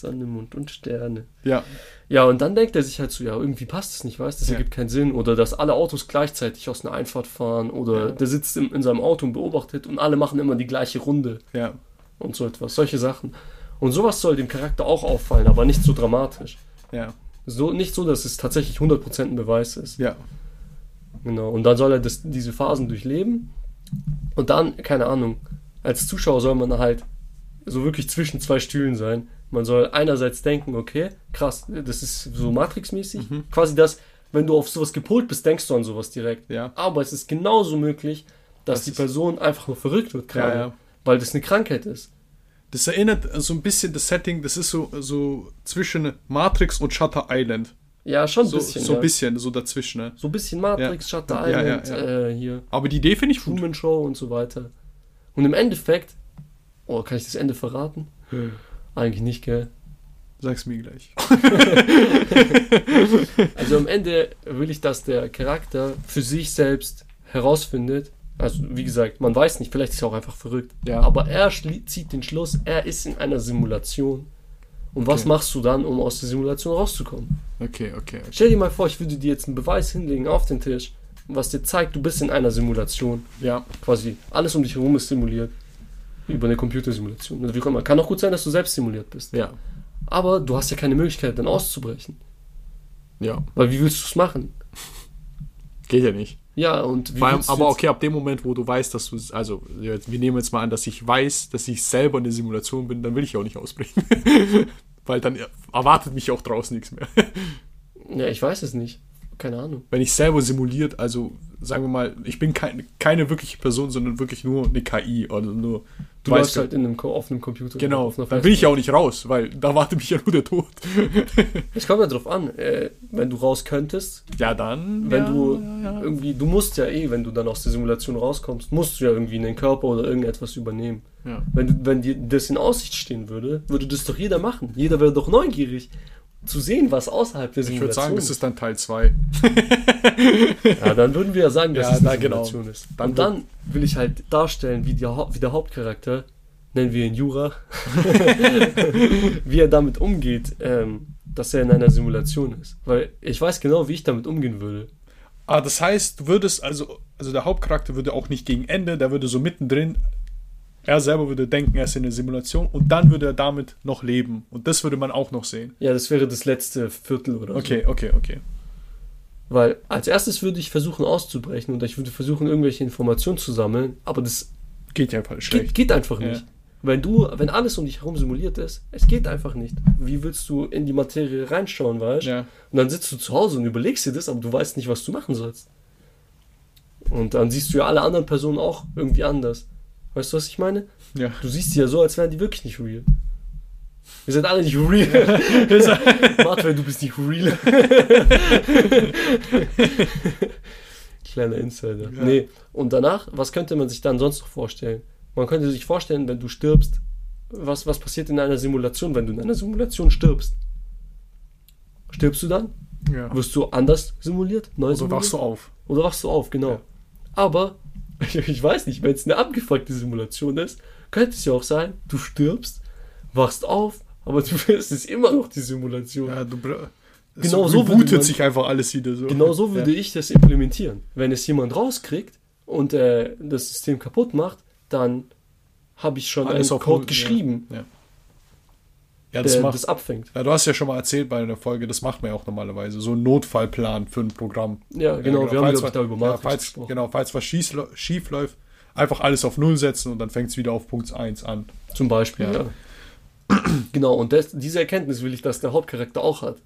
Sonne, Mond und Sterne. Ja, Ja, und dann denkt er sich halt so, ja, irgendwie passt es nicht, weißt du, das Ja. ergibt keinen Sinn. Oder dass alle Autos gleichzeitig aus einer Einfahrt fahren. Oder Ja. der sitzt in, in seinem Auto und beobachtet und alle machen immer die gleiche Runde ja. und so etwas. Solche Sachen. Und sowas soll dem Charakter auch auffallen, aber nicht so dramatisch. Ja, So, nicht so, dass es tatsächlich 100% ein Beweis ist. ja. Genau. Und dann soll er das, diese Phasen durchleben. Und dann, keine Ahnung, als Zuschauer soll man halt so wirklich zwischen zwei Stühlen sein. Man soll einerseits denken, okay, krass, das ist so Matrix-mäßig. Mhm. Quasi das, wenn du auf sowas gepolt bist, denkst du an sowas direkt. Ja. Aber es ist genauso möglich, dass Das die Person einfach nur verrückt wird gerade. Ja, ja. Weil das eine Krankheit ist. Das erinnert so ein bisschen das Setting, das ist so, so zwischen Matrix und Shutter Island. Ja, schon ein So, bisschen. so ja. ein bisschen, so dazwischen. Ne? So ein bisschen Matrix, Ja. Shutter Ja, ja, Island, ja. Äh, hier. Aber die Idee finde ich gut. Truman Show und so weiter. Und im Endeffekt, oh, kann ich das Ende verraten? Eigentlich nicht, gell? Sag's mir gleich. Also am Ende will ich, dass der Charakter für sich selbst herausfindet. Also wie gesagt, man weiß nicht, vielleicht ist er auch einfach verrückt. Ja. Aber er zieht den Schluss, er ist in einer Simulation. Und was Okay. machst du dann, um aus der Simulation rauszukommen? Okay, okay. okay. Stell dir mal vor, ich würde dir jetzt einen Beweis hinlegen auf den Tisch, was dir zeigt, du bist in einer Simulation. Ja, Quasi alles um dich herum ist simuliert. Über eine Computersimulation. Oder wie auch immer. Kann auch gut sein, dass du selbst simuliert bist. ja, Aber du hast ja keine Möglichkeit, dann auszubrechen. ja. Weil wie willst du es machen? Geht ja nicht. Ja, und wie allem, aber okay, ab dem Moment, wo du weißt, dass du, also wir nehmen jetzt mal an, dass ich weiß, dass ich selber eine Simulation bin, dann will ich auch nicht ausbrechen. Weil dann erwartet mich auch draußen nichts mehr. Ja, ich weiß es nicht. Keine Ahnung. Wenn ich selber simuliert, also sagen wir mal, ich bin kein, keine wirkliche Person, sondern wirklich nur eine KI oder nur. Du weißt läufst halt in einem, einem Computer. Genau, Auf einer dann will ich ja auch nicht raus, weil da wartet mich ja nur der Tod. Es kommt ja drauf an, äh, wenn du raus könntest, Ja, dann. wenn ja, du ja, ja. irgendwie, du musst ja eh, wenn du dann aus der Simulation rauskommst, musst du ja irgendwie einen Körper oder irgendetwas übernehmen. Wenn, du, wenn dir das in Aussicht stehen würde, würde das doch jeder machen. Jeder wäre doch neugierig zu sehen, was außerhalb der Ich Simulation würde sagen, das ist dann Teil 2. Ja, dann würden wir ja sagen, dass Ja, es eine na, genau. Simulation ist. Dann Und dann will ich halt darstellen, wie, der Hau- wie der Hauptcharakter, nennen wir ihn Jura, wie er damit umgeht, ähm, dass er in einer Simulation ist. Weil ich weiß genau, wie ich damit umgehen würde. Ah, das heißt, du würdest, also, also der Hauptcharakter würde auch nicht gegen Ende, der würde so mittendrin, er selber würde denken, er ist in der Simulation und dann würde er damit noch leben. Und das würde man auch noch sehen. Ja, das wäre das letzte Viertel oder Okay, so. okay, okay. Weil als erstes würde ich versuchen auszubrechen und ich würde versuchen, irgendwelche Informationen zu sammeln, aber das Geht ja einfach geht, schlecht. geht einfach Ja. nicht. Wenn du, wenn alles um dich herum simuliert ist, es geht einfach nicht. Wie willst du in die Materie reinschauen, weißt du? Ja. Und dann sitzt du zu Hause und überlegst dir das, aber du weißt nicht, was du machen sollst. Und dann siehst du ja alle anderen Personen auch irgendwie anders. Weißt du, was ich meine? Ja. Du siehst die ja so, als wären die wirklich nicht real. Wir sind alle nicht real. Martin, du bist nicht real. Kleiner Insider. Ja. Nee, und danach, was könnte man sich dann sonst noch vorstellen? Man könnte sich vorstellen, wenn du stirbst, was, was passiert in einer Simulation, wenn du in einer Simulation stirbst? Stirbst du dann? ja. Wirst du anders simuliert? Neu Oder simuliert? wachst du auf? Oder wachst du auf, genau. Ja. Aber, ich weiß nicht, wenn es eine abgefuckte Simulation ist, könnte es ja auch sein, du stirbst, wachst auf, aber du es ist immer noch die Simulation. Ja, du Genau es so würde man- sich einfach alles wieder so. Genau so würde ich das implementieren. Wenn es jemand rauskriegt und äh, das System kaputt macht, dann habe ich schon Alles einen auf Code Null, geschrieben. Ja. Ja, das der macht- das abfängt. Ja, du hast ja schon mal erzählt bei einer Folge, das macht man ja auch normalerweise. So ein Notfallplan für ein Programm. Ja, genau, wir haben, falls glaub ich, da über ja, falls. Genau, falls was schief, schief läuft, einfach alles auf Null setzen und dann fängt es wieder auf Punkt 1 an. Zum Beispiel, Ja. ja. genau, und das, diese Erkenntnis will ich, dass der Hauptcharakter auch hat.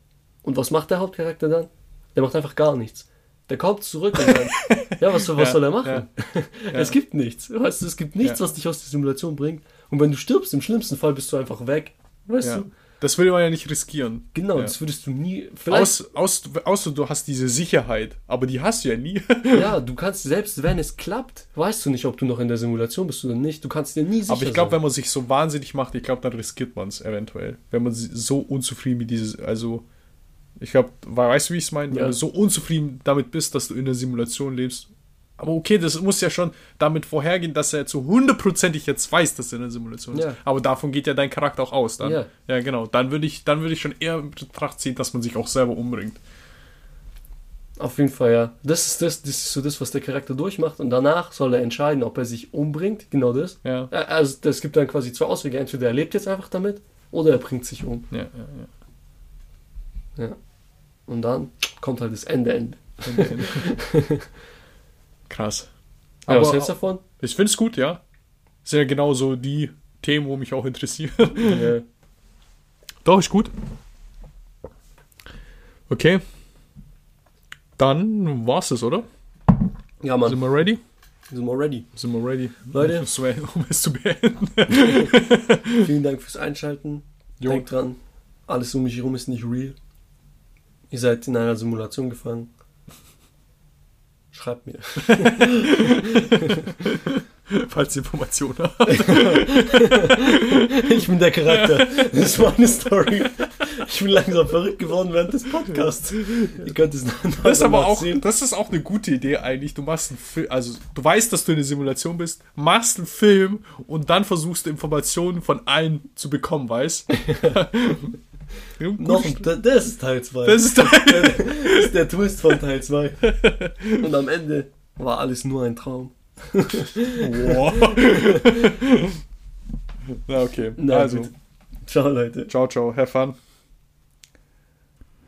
Und was macht der Hauptcharakter dann? Der macht einfach gar nichts. Der kommt zurück und dann, ja, was, soll- was Ja, soll er machen? ja. Es gibt nichts. Weißt du, es gibt nichts, Ja. was dich aus der Simulation bringt. Und wenn du stirbst, im schlimmsten Fall bist du einfach weg. Weißt Ja. du? Das will man ja nicht riskieren. Genau, ja. das würdest du nie. Vielleicht, Aus, aus, außer du hast diese Sicherheit, aber die hast du ja nie. ja, du kannst, selbst wenn es klappt, weißt du nicht, ob du noch in der Simulation bist oder nicht. Du kannst dir nie sicher aber ich glaube, wenn man sich so wahnsinnig macht, ich glaube, dann riskiert man es eventuell. Wenn man so unzufrieden mit dieses, also ich glaube, weißt du, wie ich es meine? Wenn Ja. du so unzufrieden damit bist, dass du in der Simulation lebst. Aber okay, das muss ja schon damit vorhergehen, dass er zu hundertprozentig jetzt weiß, dass er in der Simulation ist. Ja. Aber davon geht ja dein Charakter auch aus. Dann. Ja. ja, genau. Dann würde ich, dann würde ich schon eher in Betracht ziehen, dass man sich auch selber umbringt. Auf jeden Fall, ja. Das ist das, das ist so das, was der Charakter durchmacht. Und danach soll er entscheiden, ob er sich umbringt. Genau das. Ja. Also es gibt dann quasi zwei Auswege. Entweder er lebt jetzt einfach damit oder er bringt sich um. Ja, ja, ja. Ja. Und dann kommt halt das Ende, Ende. Krass. Aber was Aber- hältst du davon? Ich finde es gut, ja. Das sind ja genau so die Themen, wo mich auch interessieren. ja. Doch, ist gut. Okay. Dann war's es, oder? ja, Mann. Sind wir ready? Sind wir ready. Sind wir ready? Leute. Um es zu beenden. Vielen Dank fürs Einschalten. Jo. Denkt dran, alles um mich herum ist nicht real. Ihr seid in einer Simulation gefangen. Schreibt mir. Falls ihr Informationen habt. Ich bin der Charakter. Das ist meine Story. Ich bin langsam verrückt geworden während des Podcasts. Ihr könnt es dann Das ist aber auch, sehen. das ist auch eine gute Idee eigentlich. Du machst einen Film, also du weißt, dass du in der Simulation bist, machst einen Film und dann versuchst du Informationen von allen zu bekommen, weißt? Noch, das ist Teil 2. Das ist das ist der Twist von Teil 2. Und am Ende war alles nur ein Traum. Wow. Na okay. Na also, gut. Ciao, Leute. ciao, ciao. Have fun.